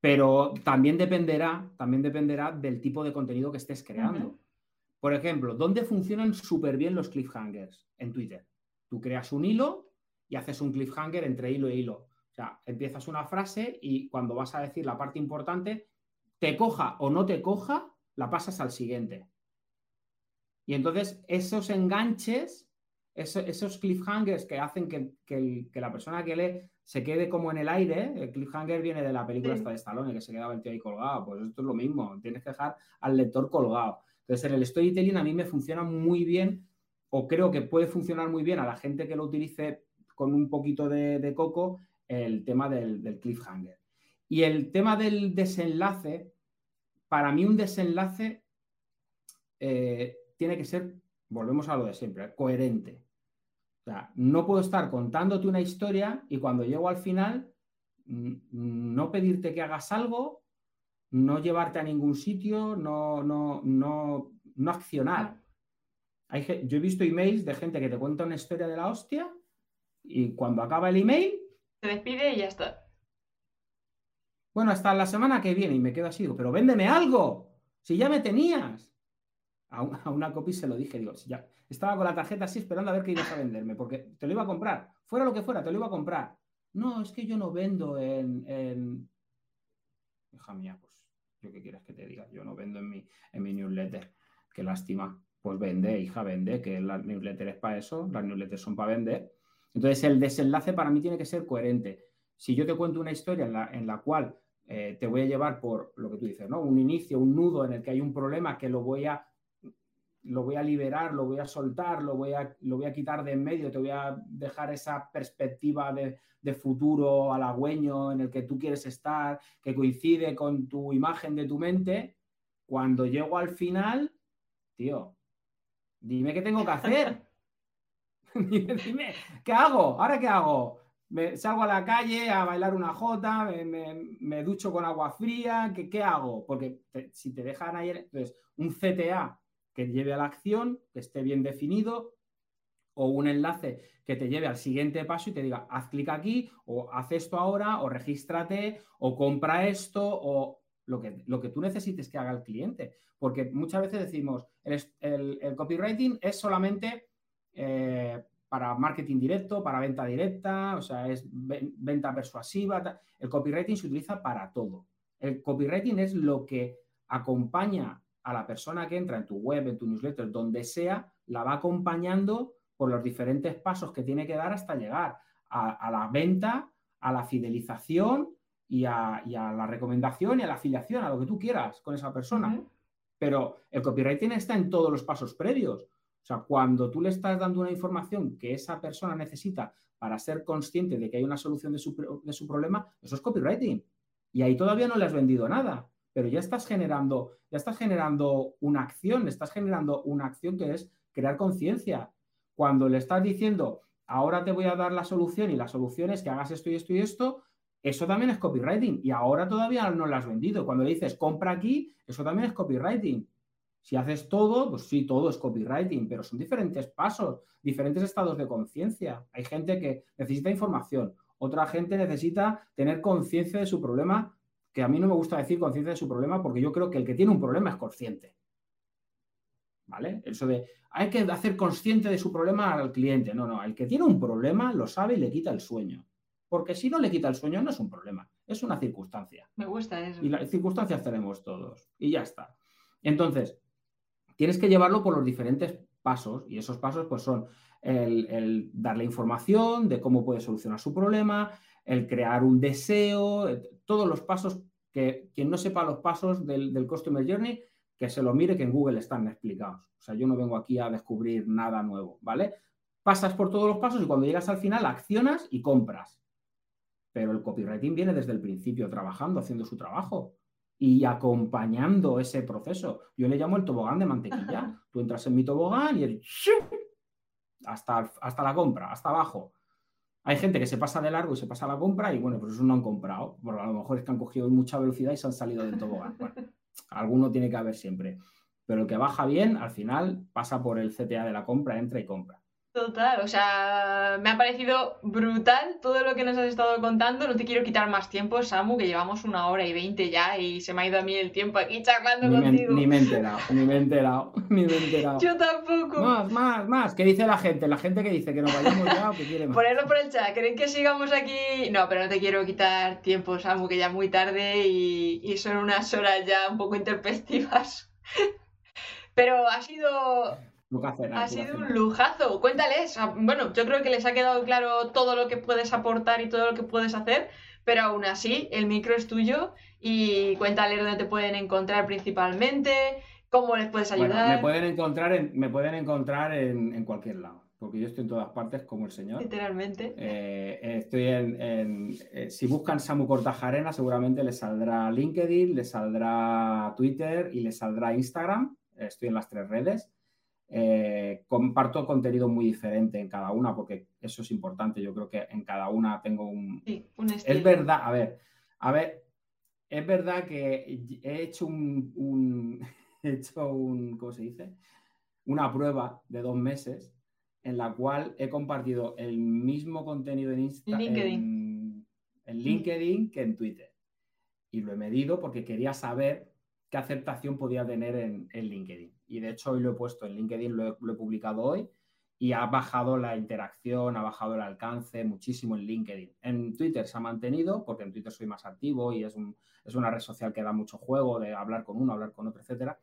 Pero también dependerá, también dependerá del tipo de contenido que estés creando. Por ejemplo, ¿dónde funcionan súper bien los cliffhangers? En Twitter. Tú creas un hilo y haces un cliffhanger entre hilo e hilo. O sea, empiezas una frase y cuando vas a decir la parte importante, te coja o no te coja, la pasas al siguiente. Y entonces esos enganches, esos, cliffhangers que hacen que, la persona que lee se quede como en el aire, el cliffhanger viene de la película esta de Stallone, que se quedaba el tío ahí colgado, pues esto es lo mismo, tienes que dejar al lector colgado. Entonces, en el storytelling a mí me funciona muy bien, o creo que puede funcionar muy bien a la gente que lo utilice con un poquito de, coco, el tema del, cliffhanger. Y el tema del desenlace, para mí un desenlace eh, tiene que ser, volvemos a lo de siempre, coherente. O sea, no puedo estar contándote una historia y cuando llego al final no pedirte que hagas algo, no llevarte a ningún sitio, no, no, no, no accionar. Hay, yo he visto emails de gente que te cuenta una historia de la hostia y cuando acaba el email... Se despide y ya está. Bueno, hasta la semana que viene y me quedo así, pero véndeme algo, si ya me tenías. A, una copy se lo dije, digo, ya, estaba con la tarjeta así esperando a ver qué ibas a venderme, porque te lo iba a comprar. Fuera lo que fuera, te lo iba a comprar. No, es que yo no vendo en. Hija mía, pues, ¿yo qué quieres que te diga? Yo no vendo en mi, en mi newsletter. Qué lástima. Pues vende, hija, vende, que la newsletter es para eso, las newsletters son para vender. Entonces, el desenlace para mí tiene que ser coherente. Si yo te cuento una historia en la, en la cual eh, te voy a llevar por lo que tú dices, ¿no? Un inicio, un nudo en el que hay un problema que lo voy a lo voy a liberar, lo voy a soltar, lo voy a, lo voy a quitar de en medio, te voy a dejar esa perspectiva de, futuro halagüeño en el que tú quieres estar, que coincide con tu imagen de tu mente. Cuando llego al final, tío, dime qué tengo que hacer. dime, dime, ¿qué hago? ¿Ahora qué hago? Me, salgo a la calle a bailar una jota, me, ducho con agua fría, ¿qué, qué hago? Porque si te dejan ahí, entonces, un CTA que lleve a la acción, que esté bien definido, o un enlace que te lleve al siguiente paso y te diga, haz clic aquí, o haz esto ahora, o regístrate, o compra esto, o lo que, lo que tú necesites que haga el cliente. Porque muchas veces decimos, el, copywriting es solamente eh, para marketing directo, para venta directa, o sea, es venta persuasiva. El copywriting se utiliza para todo. El copywriting es lo que acompaña a la persona que entra en tu web, en tu newsletter, donde sea, la va acompañando por los diferentes pasos que tiene que dar hasta llegar a, la venta, a la fidelización y a, la recomendación y a la afiliación, a lo que tú quieras con esa persona. Pero el copywriting está en todos los pasos previos. O sea, cuando tú le estás dando una información que esa persona necesita para ser consciente de que hay una solución de su, de su problema, eso es copywriting. Y ahí todavía no le has vendido nada pero ya estás generando, ya estás generando una acción, estás generando una acción que es crear conciencia. Cuando le estás diciendo, ahora te voy a dar la solución y la solución es que hagas esto y esto y esto, eso también es copywriting y ahora todavía no lo has vendido. Cuando le dices compra aquí, eso también es copywriting. Si haces todo, pues sí, todo es copywriting, pero son diferentes pasos, diferentes estados de conciencia. Hay gente que necesita información, otra gente necesita tener conciencia de su problema, que a mí no me gusta decir conciencia de su problema porque yo creo que el que tiene un problema es consciente. ¿Vale? Eso de hay que hacer consciente de su problema al cliente. No, no, el que tiene un problema lo sabe y le quita el sueño. Porque si no le quita el sueño no es un problema, es una circunstancia. Me gusta eso. Y las circunstancias tenemos todos. Y ya está. Entonces, tienes que llevarlo por los diferentes pasos y esos pasos pues son el, darle información de cómo puede solucionar su problema, el crear un deseo, todos los pasos que quien no sepa los pasos del, del Customer Journey, que se lo mire que en Google están explicados. O sea, yo no vengo aquí a descubrir nada nuevo, ¿vale? Pasas por todos los pasos y cuando llegas al final accionas y compras. Pero el copywriting viene desde el principio trabajando, haciendo su trabajo y acompañando ese proceso. Yo le llamo el tobogán de mantequilla. Tú entras en mi tobogán y el hasta, hasta la compra, hasta abajo. Hay gente que se pasa de largo y se pasa la compra y bueno, pues eso no han comprado. A lo mejor es que han cogido mucha velocidad y se han salido del tobogán. Bueno, alguno tiene que haber siempre. Pero el que baja bien, al final pasa por el CTA de la compra, entra y compra. Total, o sea, me ha parecido brutal todo lo que nos has estado contando. No te quiero quitar más tiempo, Samu, que llevamos una hora y veinte ya y se me ha ido a mí el tiempo aquí charlando contigo. ni me he enterado, ni me he enterado, ni me he enterado. Yo tampoco. Más, más, más. ¿Qué dice la gente? La gente que dice que nos vayamos ya o que quiere más. Ponerlo por el chat. ¿Creen que sigamos aquí? No, pero no te quiero quitar tiempo, Samu, que ya es muy tarde y, y son unas horas ya un poco interpestivas. pero ha sido ha sido un lujazo. Cuéntales. Bueno, yo creo que les ha quedado claro todo lo que puedes aportar y todo lo que puedes hacer, pero aún así, el micro es tuyo y cuéntales dónde te pueden encontrar principalmente, cómo les puedes ayudar. me pueden encontrar en, me pueden encontrar en, cualquier lado, porque yo estoy en todas partes como el señor. Literalmente. Eh, estoy en, eh, si buscan Samu Cortajarena, seguramente les saldrá LinkedIn, les saldrá Twitter y les saldrá Instagram. Estoy en las tres redes. Eh, comparto contenido muy diferente en cada una, porque eso es importante. Yo creo que en cada una tengo un. Es verdad, a ver, a ver, es verdad que he hecho un, he hecho un, ¿cómo se dice? Una prueba de dos meses en la cual he compartido el mismo contenido en Instagram, en, LinkedIn que en Twitter. Y lo he medido porque quería saber qué aceptación podía tener en LinkedIn y de hecho hoy lo he puesto en LinkedIn, lo he, publicado hoy y ha bajado la interacción, ha bajado el alcance muchísimo en LinkedIn. En Twitter se ha mantenido, porque en Twitter soy más activo y es, un, es una red social que da mucho juego de hablar con uno, hablar con otro, etcétera.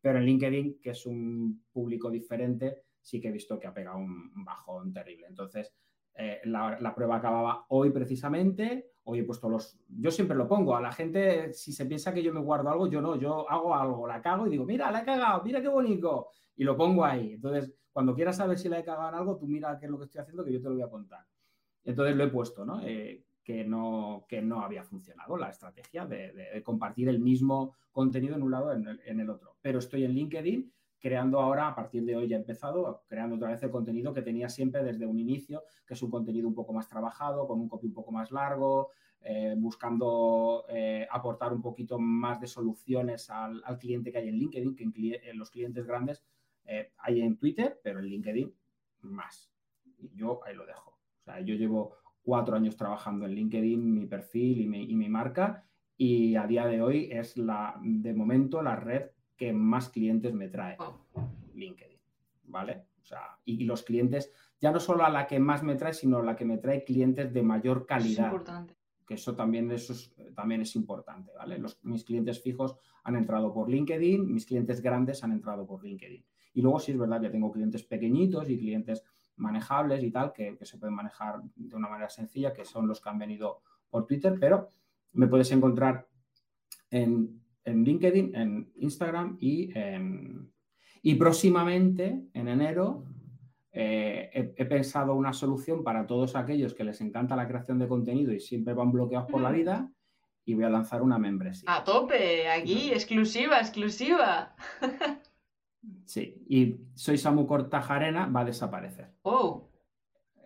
Pero en LinkedIn, que es un público diferente, sí que he visto que ha pegado un, bajón terrible. Entonces, eh, la, prueba acababa hoy precisamente. Hoy he puesto los. Yo siempre lo pongo. A la gente, si se piensa que yo me guardo algo, yo no. Yo hago algo, la cago y digo, mira, la he cagado, mira qué bonito. Y lo pongo ahí. Entonces, cuando quieras saber si la he cagado en algo, tú mira qué es lo que estoy haciendo, que yo te lo voy a contar. Entonces lo he puesto, ¿no? Eh, que no, que no había funcionado la estrategia de, compartir el mismo contenido en un lado en en el otro. Pero estoy en LinkedIn creando ahora, a partir de hoy ya he empezado, creando otra vez el contenido que tenía siempre desde un inicio, que es un contenido un poco más trabajado, con un copy un poco más largo, eh, buscando eh, aportar un poquito más de soluciones al, cliente que hay en LinkedIn, que en, los clientes grandes eh, hay en Twitter, pero en LinkedIn más. Y yo ahí lo dejo. O sea, yo llevo cuatro años trabajando en LinkedIn, mi perfil y mi, y mi marca, y a día de hoy es la, de momento, la red que más clientes me trae LinkedIn, ¿vale? O sea, y los clientes, ya no solo a la que más me trae, sino a la que me trae clientes de mayor calidad. Es importante. Que eso también, eso es, también es importante, ¿vale? Los, mis clientes fijos han entrado por LinkedIn, mis clientes grandes han entrado por LinkedIn. Y luego sí es verdad que tengo clientes pequeñitos y clientes manejables y tal, que, que se pueden manejar de una manera sencilla, que son los que han venido por Twitter, pero me puedes encontrar en en LinkedIn, en Instagram y, y próximamente, en enero, eh, he, pensado una solución para todos aquellos que les encanta la creación de contenido y siempre van bloqueados por la vida y voy a lanzar una membresía. A tope, aquí, exclusiva, exclusiva. Sí, y Soy Samu Cortajarena va a desaparecer. Oh.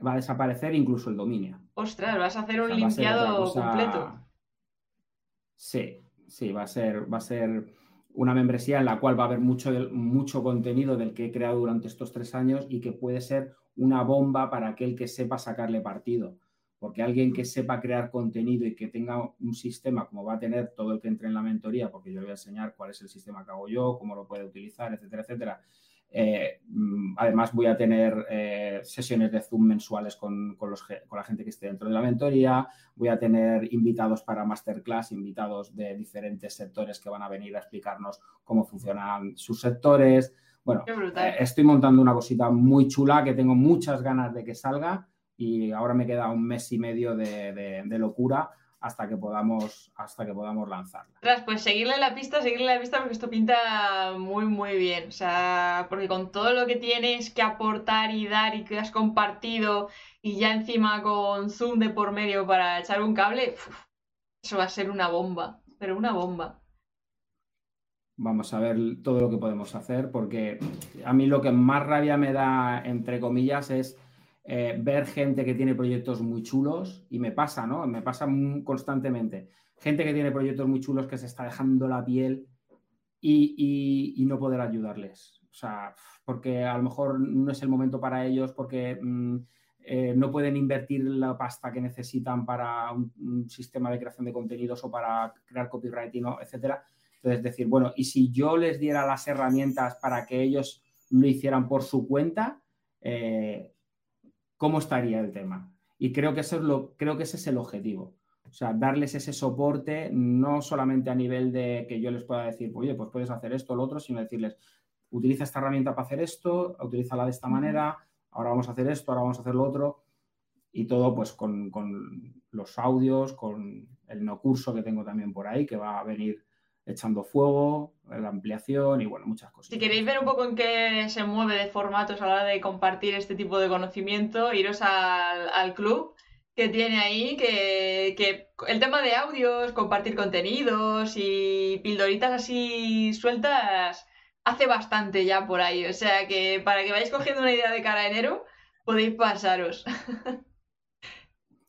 Va a desaparecer incluso el dominio. Ostras, vas a hacer un limpiado completo. Sí, sí, va a ser, va a ser una membresía en la cual va a haber mucho, mucho contenido del que he creado durante estos tres años y que puede ser una bomba para aquel que sepa sacarle partido. Porque alguien que sepa crear contenido y que tenga un sistema como va a tener todo el que entre en la mentoría, porque yo le voy a enseñar cuál es el sistema que hago yo, cómo lo puede utilizar, etcétera, etcétera. Eh, mm, además, voy a tener eh, sesiones de Zoom mensuales con, con, la gente que esté dentro de la mentoría. Voy a tener invitados para masterclass, invitados de diferentes sectores que van a venir a explicarnos cómo funcionan sus sectores. Bueno, eh, estoy montando una cosita muy chula que tengo muchas ganas de que salga y ahora me queda un mes y medio de, locura hasta que podamos hasta que podamos lanzarla. pues seguirle la pista, seguirle la pista porque esto pinta muy muy bien, o sea, porque con todo lo que tienes que aportar y dar y que has compartido y ya encima con Zoom de por medio para echar un cable, eso va a ser una bomba, pero una bomba. Vamos a ver todo lo que podemos hacer porque a mí lo que más rabia me da entre comillas es eh, ver gente que tiene proyectos muy chulos y me pasa, ¿no? Me pasa constantemente. Gente que tiene proyectos muy chulos que se está dejando la piel y, no poder ayudarles. O sea, porque a lo mejor no es el momento para ellos, porque mm, eh, no pueden invertir la pasta que necesitan para un, sistema de creación de contenidos o para crear copywriting, etcétera. Entonces, decir, bueno, y si yo les diera las herramientas para que ellos lo hicieran por su cuenta, eh, cómo estaría el tema. Y creo que, eso es lo, creo que ese es el objetivo. O sea, darles ese soporte, no solamente a nivel de que yo les pueda decir, oye, pues puedes hacer esto o lo otro, sino decirles, utiliza esta herramienta para hacer esto, utilízala de esta manera, ahora vamos a hacer esto, ahora vamos a hacer lo otro. Y todo pues con, con los audios, con el no curso que tengo también por ahí, que va a venir echando fuego, la ampliación y bueno, muchas cosas. Si queréis ver un poco en qué se mueve de formatos a la hora de compartir este tipo de conocimiento, iros al, club que tiene ahí, que, el tema de audios, compartir contenidos y pildoritas así sueltas, hace bastante ya por ahí. O sea que para que vayáis cogiendo una idea de cara a enero, podéis pasaros.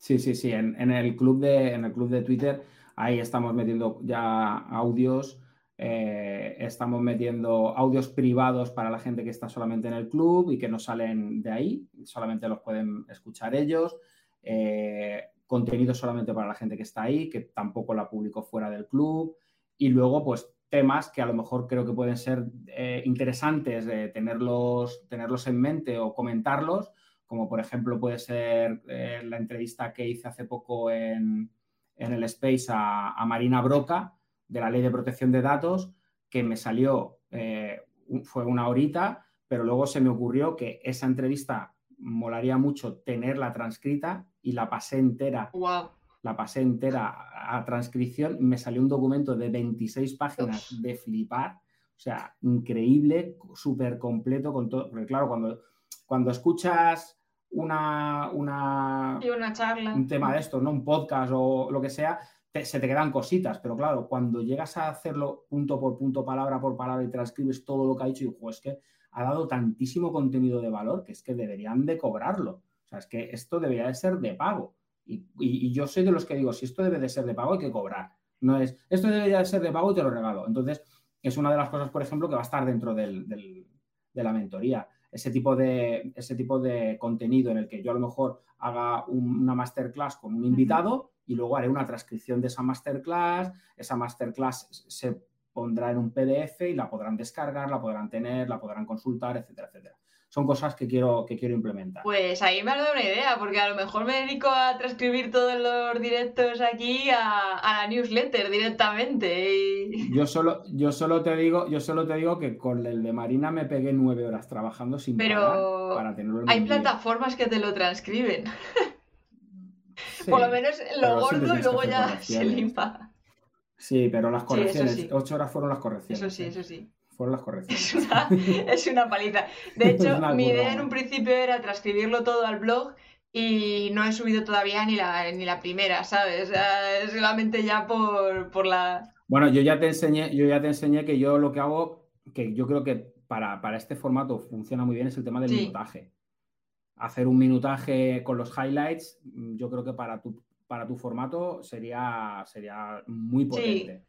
Sí, sí, sí. En, el club de, en el club de Twitter Ahí estamos metiendo ya audios, eh, estamos metiendo audios privados para la gente que está solamente en el club y que no salen de ahí, solamente los pueden escuchar ellos. Eh, contenido solamente para la gente que está ahí, que tampoco la publico fuera del club. Y luego, pues temas que a lo mejor creo que pueden ser eh, interesantes tenerlos, tenerlos en mente o comentarlos, como por ejemplo puede ser la entrevista que hice hace poco en, en el Space a, Marina Broca de la Ley de Protección de Datos, que me salió, eh, fue una horita, pero luego se me ocurrió que esa entrevista molaría mucho tenerla transcrita y la pasé entera. La pasé entera a transcripción. Me salió un documento de 26 páginas de flipar. O sea, increíble, súper completo con todo. Porque claro, cuando, cuando escuchas una, una, una charla. un tema de esto, ¿no? Un podcast o lo que sea, se te quedan cositas, pero claro, cuando llegas a hacerlo punto por punto, palabra por palabra y transcribes todo lo que ha dicho, y es que ha dado tantísimo contenido de valor que es que deberían de cobrarlo. O sea, es que esto debería de ser de pago. Y, yo soy de los que digo, si esto debe de ser de pago, hay que cobrar. No es, esto debería de ser de pago y te lo regalo. Entonces, es una de las cosas, por ejemplo, que va a estar dentro del, de la mentoría ese tipo de, ese tipo de contenido en el que yo a lo mejor haga una masterclass con un invitado y luego haré una transcripción de esa masterclass, esa masterclass se pondrá en un PDF y la podrán descargar, la podrán tener, la podrán consultar, etcétera, etcétera son cosas que quiero, que quiero implementar. Pues ahí me has dado una idea, porque a lo mejor me dedico a transcribir todos los directos aquí a, la newsletter directamente. Yo solo, yo solo te digo, yo solo te digo que con el de Marina me pegué nueve horas trabajando sin Pero para tenerlo hay plataformas que te lo transcriben. Por lo menos lo gordo y luego ya se limpa. Sí, pero las correcciones, ocho horas fueron las correcciones. Eso sí, eso sí las correcciones. Es una, paliza. De hecho, mi idea en un principio era transcribirlo todo al blog y no he subido todavía ni la, ni la primera, ¿sabes? solamente ya por, la... Bueno, yo ya te enseñé, yo ya te enseñé que yo lo que hago, que yo creo que para, para, este formato funciona muy bien es el tema del minutaje. Hacer un minutaje con los highlights, yo creo que para tu, para tu formato sería, sería muy potente.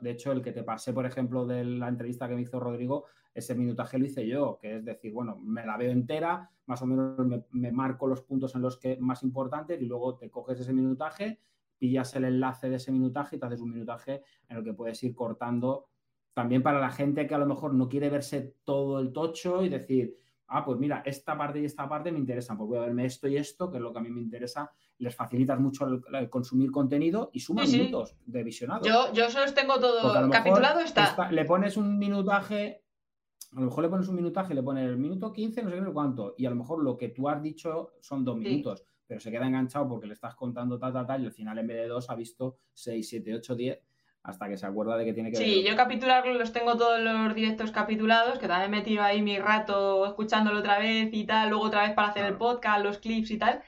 De, hecho, el que te pasé, por ejemplo, de la entrevista que me hizo Rodrigo, ese minutaje lo hice yo, que es decir, bueno, me la veo entera, más o menos me, marco los puntos en los que más importantes y luego te coges ese minutaje, pillas el enlace de ese minutaje y te haces un minutaje en el que puedes ir cortando también para la gente que a lo mejor no quiere verse todo el tocho y decir, ah, pues mira, esta parte y esta parte me interesan, pues voy a verme esto y esto, que es lo que a mí me interesa. Les facilitas mucho el, consumir contenido y sumas minutos de visionado. Yo, yo solo tengo todo capitulado, está... Le pones un minutaje, a lo mejor le pones un minutaje, le pones el minuto 15, no sé qué, cuánto, y a lo mejor lo que tú has dicho son dos minutos, pero se queda enganchado porque le estás contando tal, tal, tal, y al final en vez de dos ha visto 6, 7, 8, 10 hasta que se acuerda de que tiene que Sí, yo capitularlo los tengo todos los directos capitulados, que también me tiro ahí mi rato escuchándolo otra vez y tal, luego otra vez para hacer el podcast, los clips y tal.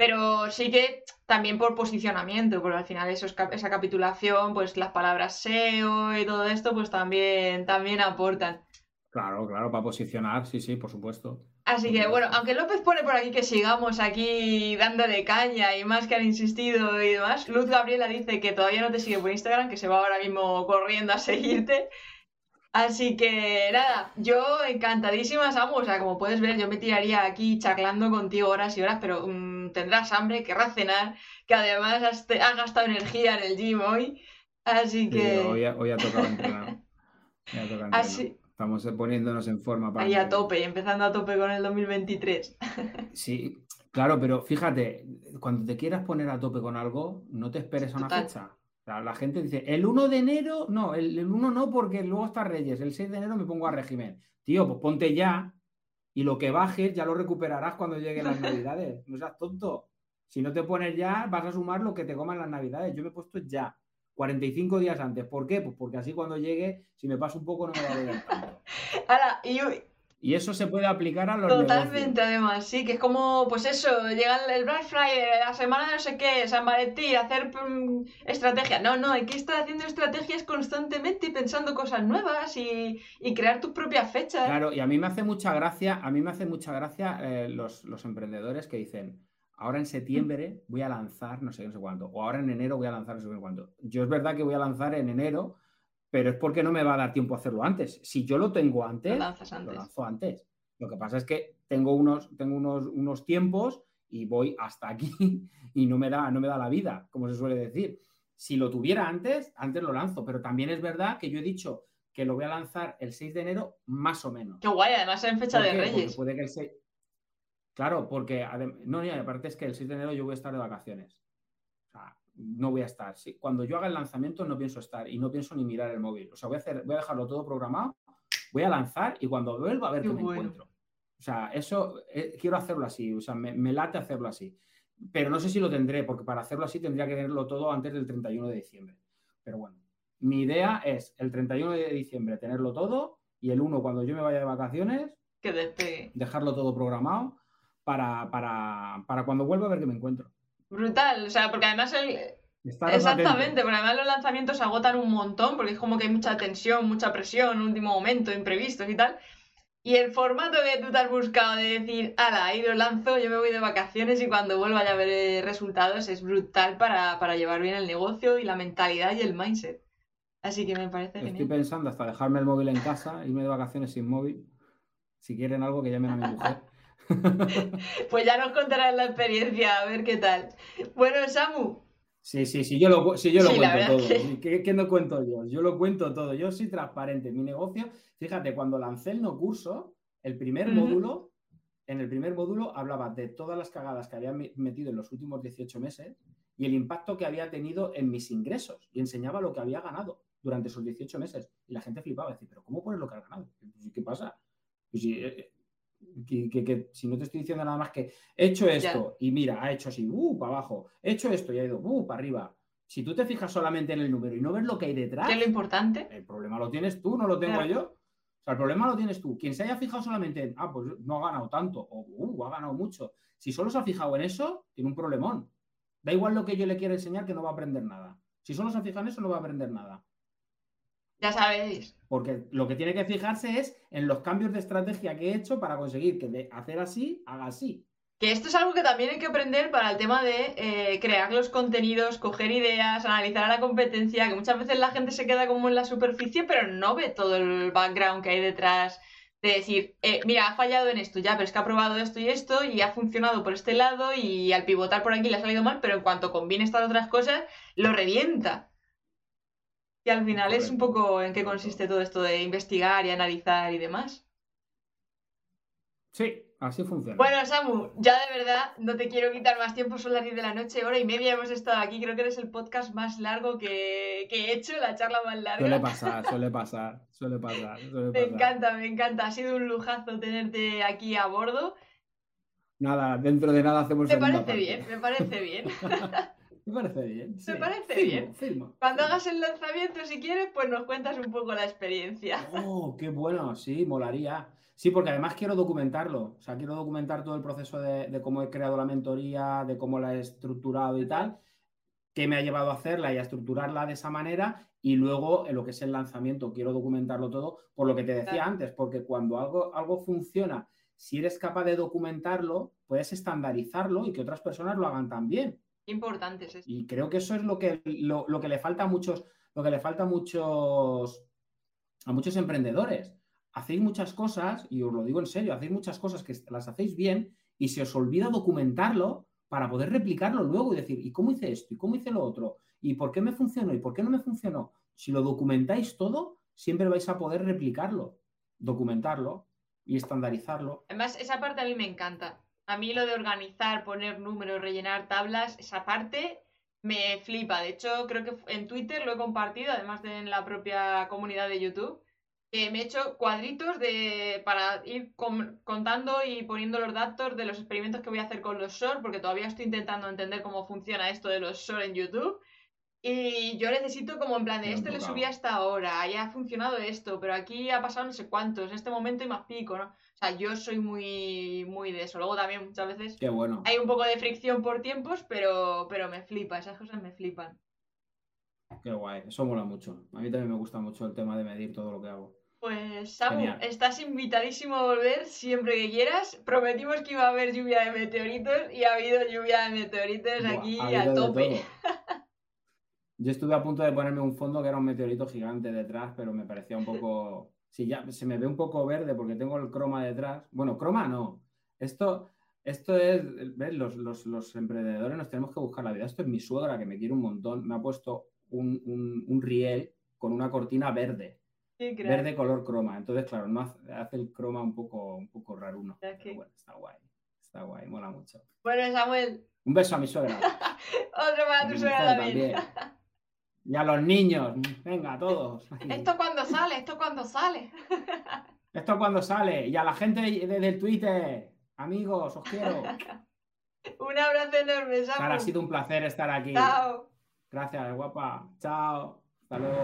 Pero sí que también por posicionamiento, porque al final eso esa capitulación, pues las palabras SEO y todo esto, pues también, también aportan. Claro, claro, para posicionar, sí, sí, por supuesto. Así que bueno, aunque López pone por aquí que sigamos aquí dándole caña y más que han insistido y demás, Luz Gabriela dice que todavía no te sigue por Instagram, que se va ahora mismo corriendo a seguirte. Así que nada, yo encantadísima, Samu. O sea, como puedes ver, yo me tiraría aquí charlando contigo horas y horas, pero mm, tendrás hambre, querrás cenar, que además has, gastado energía en el gym hoy. Así que. hoy, ha, tocado entrenar. Así, Estamos poniéndonos en forma para. Ahí a tope, empezando a tope con el 2023. Sí, claro, pero fíjate, cuando te quieras poner a tope con algo, no te esperes a una fecha. la gente dice, el 1 de enero, no, el, 1 no, porque luego está Reyes, el 6 de enero me pongo a régimen. Tío, pues ponte ya y lo que bajes ya lo recuperarás cuando lleguen las Navidades. No seas tonto. Si no te pones ya, vas a sumar lo que te coman las Navidades. Yo me he puesto ya. 45 días antes. ¿Por qué? Pues porque así cuando llegue, si me paso un poco, no me va a doler tanto. Ahora, y, eso se puede aplicar a los Totalmente, además, sí, que es como, pues eso, llega el Black Friday, la semana de no sé qué, San Valentín, hacer mm, estrategia. No, no, hay que estar haciendo estrategias constantemente y pensando cosas nuevas y, crear tus propias fechas. Claro, y a mí me hace mucha gracia, a mí me hace mucha gracia eh, los, los emprendedores que dicen, ahora en septiembre voy a lanzar no sé, no sé cuánto, o ahora en enero voy a lanzar no sé cuánto. Yo es verdad que voy a lanzar en enero, pero es porque no me va a dar tiempo a hacerlo antes. Si yo lo tengo antes, lo, lanzo antes. Lo que pasa es que tengo unos, tengo unos, unos tiempos y voy hasta aquí y no me, da, no me da la vida, como se suele decir. Si lo tuviera antes, antes lo lanzo, pero también es verdad que yo he dicho que lo voy a lanzar el 6 de enero más o menos. Qué guay, además en fecha de Reyes. puede que el 6, Claro, porque no, y aparte es que el 6 de enero yo voy a estar de vacaciones. O sea, no voy a estar. Cuando yo haga el lanzamiento no pienso estar y no pienso ni mirar el móvil. O sea, voy a, hacer, voy a dejarlo todo programado, voy a lanzar y cuando vuelva a ver qué, me encuentro. O sea, eso eh, quiero hacerlo así, o sea, me, me, late hacerlo así. Pero no sé si lo tendré, porque para hacerlo así tendría que tenerlo todo antes del 31 de diciembre. Pero bueno, mi idea es el 31 de diciembre tenerlo todo y el 1 cuando yo me vaya de vacaciones, que dejarlo todo programado para, para, para cuando vuelva a ver que me encuentro. Brutal, o sea, porque además el... Exactamente, porque además los lanzamientos se agotan un montón, porque es como que hay mucha tensión, mucha presión, último momento, imprevistos y tal. Y el formato que tú te has buscado de decir, ala, ahí lo lanzo, yo me voy de vacaciones y cuando vuelva ya veré resultados es brutal para, para llevar bien el negocio y la mentalidad y el mindset. Así que me parece Estoy pensando hasta dejarme el móvil en casa, irme de vacaciones sin móvil. Si quieren algo, que llamen a mi mujer. pues ya nos contarás la experiencia, a ver qué tal. Bueno, Samu. Sí, sí, sí, yo lo, cuento todo. ¿Qué, no cuento yo? Yo lo cuento todo. Yo soy transparente. Mi negocio, fíjate, cuando lancé el no curso, el primer módulo, en el primer módulo hablaba de todas las cagadas que había metido en los últimos 18 meses y el impacto que había tenido en mis ingresos y enseñaba lo que había ganado durante esos 18 meses. Y la gente flipaba, decía, pero ¿cómo pones lo que has ganado? ¿Qué pasa? Pues eh, que, si no te estoy diciendo nada más que he hecho esto y mira, ha hecho así, uh, para abajo, he hecho esto y ha ido, uh, para arriba. Si tú te fijas solamente en el número y no ves lo que hay detrás, ¿qué es lo importante? El problema lo tienes tú, no lo tengo yo. O sea, el problema lo tienes tú. Quien se haya fijado solamente en, ah, pues no ha ganado tanto, o uh, ha ganado mucho. Si solo se ha fijado en eso, tiene un problemón. Da igual lo que yo le quiera enseñar, que no va a aprender nada. Si solo se ha fijado en eso, no va a aprender nada. Ya sabéis. Porque lo que tiene que fijarse es en los cambios de estrategia que he hecho para conseguir que de hacer así, haga así. Que esto es algo que también hay que aprender para el tema de eh, crear los contenidos, coger ideas, analizar a la competencia, que muchas veces la gente se queda como en la superficie, pero no ve todo el background que hay detrás de decir, eh, mira, ha fallado en esto, ya, pero es que ha probado esto y esto y ha funcionado por este lado y al pivotar por aquí le ha salido mal, pero en cuanto combine estas otras cosas, lo revienta. Y al final es un poco en qué consiste todo esto de investigar y analizar y demás. Sí, así funciona. Bueno, Samu, ya de verdad no te quiero quitar más tiempo, son las 10 de la noche, hora y media hemos estado aquí. Creo que eres el podcast más largo que, he hecho, la charla más larga. Suele pasar, suele pasar, suele pasar. me encanta, me encanta. Ha sido un lujazo tenerte aquí a bordo. Nada, dentro de nada hacemos Me parece bien, me parece bien. me parece bien. Me parece bien. Cuando hagas el lanzamiento, si quieres, pues nos cuentas un poco la experiencia. Oh, qué bueno, sí, molaría. Sí, porque además quiero documentarlo. O sea, quiero documentar todo el proceso de, cómo he creado la mentoría, de cómo la he estructurado y tal, qué me ha llevado a hacerla y a estructurarla de esa manera. Y luego, en lo que es el lanzamiento, quiero documentarlo todo por lo que te decía antes, porque cuando algo, algo funciona, si eres capaz de documentarlo, puedes estandarizarlo y que otras personas lo hagan también. Importante es Y creo que eso es lo que, lo, lo que le falta a muchos, lo que le falta a muchos, a muchos emprendedores hacéis muchas cosas, y os lo digo en serio, hacéis muchas cosas que las hacéis bien y se os olvida documentarlo para poder replicarlo luego y decir, ¿y cómo hice esto? ¿Y cómo hice lo otro? ¿Y por qué me funcionó? ¿Y por qué no me funcionó? Si lo documentáis todo, siempre vais a poder replicarlo, documentarlo y estandarizarlo. Además, esa parte a mí me encanta. A mí lo de organizar, poner números, rellenar tablas, esa parte me flipa. De hecho, creo que en Twitter lo he compartido, además de en la propia comunidad de YouTube me he hecho cuadritos de, para ir contando y poniendo los datos de los experimentos que voy a hacer con los SOR, porque todavía estoy intentando entender cómo funciona esto de los SOR en YouTube. Y yo necesito como en plan de este le subí hasta ahora, ahí ha funcionado esto, pero aquí ha pasado no sé cuántos, en este momento hay más pico, ¿no? O sea, yo soy muy, muy de eso. Luego también muchas veces Qué bueno. hay un poco de fricción por tiempos, pero, pero me flipa, esas cosas me flipan. Qué guay, eso mola mucho. A mí también me gusta mucho el tema de medir todo lo que hago. Pues Samu, estás invitadísimo a volver siempre que quieras. Prometimos que iba a haber lluvia de meteoritos y ha habido lluvia de meteoritos aquí a tope. Yo estuve a punto de ponerme un fondo que era un meteorito gigante detrás, pero me parecía un poco. Sí, ya se me ve un poco verde porque tengo el croma detrás. Bueno, croma no. Esto, esto es. ¿Ves? Los, los, emprendedores nos tenemos que buscar la vida. Esto es mi suegra que me quiere un montón. Me ha puesto un, un, un riel con una cortina verde verde color croma. Entonces, claro, no hace, el croma un poco, un poco raro uno. bueno, está guay. Está guay, mola mucho. Bueno, Samuel. Un beso a mi suegra. Otro para tu suegra también. Y a los niños, venga, a todos. ¿Esto cuando sale? ¿Esto cuando sale? ¿Esto cuando sale? Y a la gente desde el Twitter, amigos, os quiero. un abrazo enorme, Samu. Ha sido un placer estar aquí. Chao. Gracias, guapa. Chao. Hasta luego.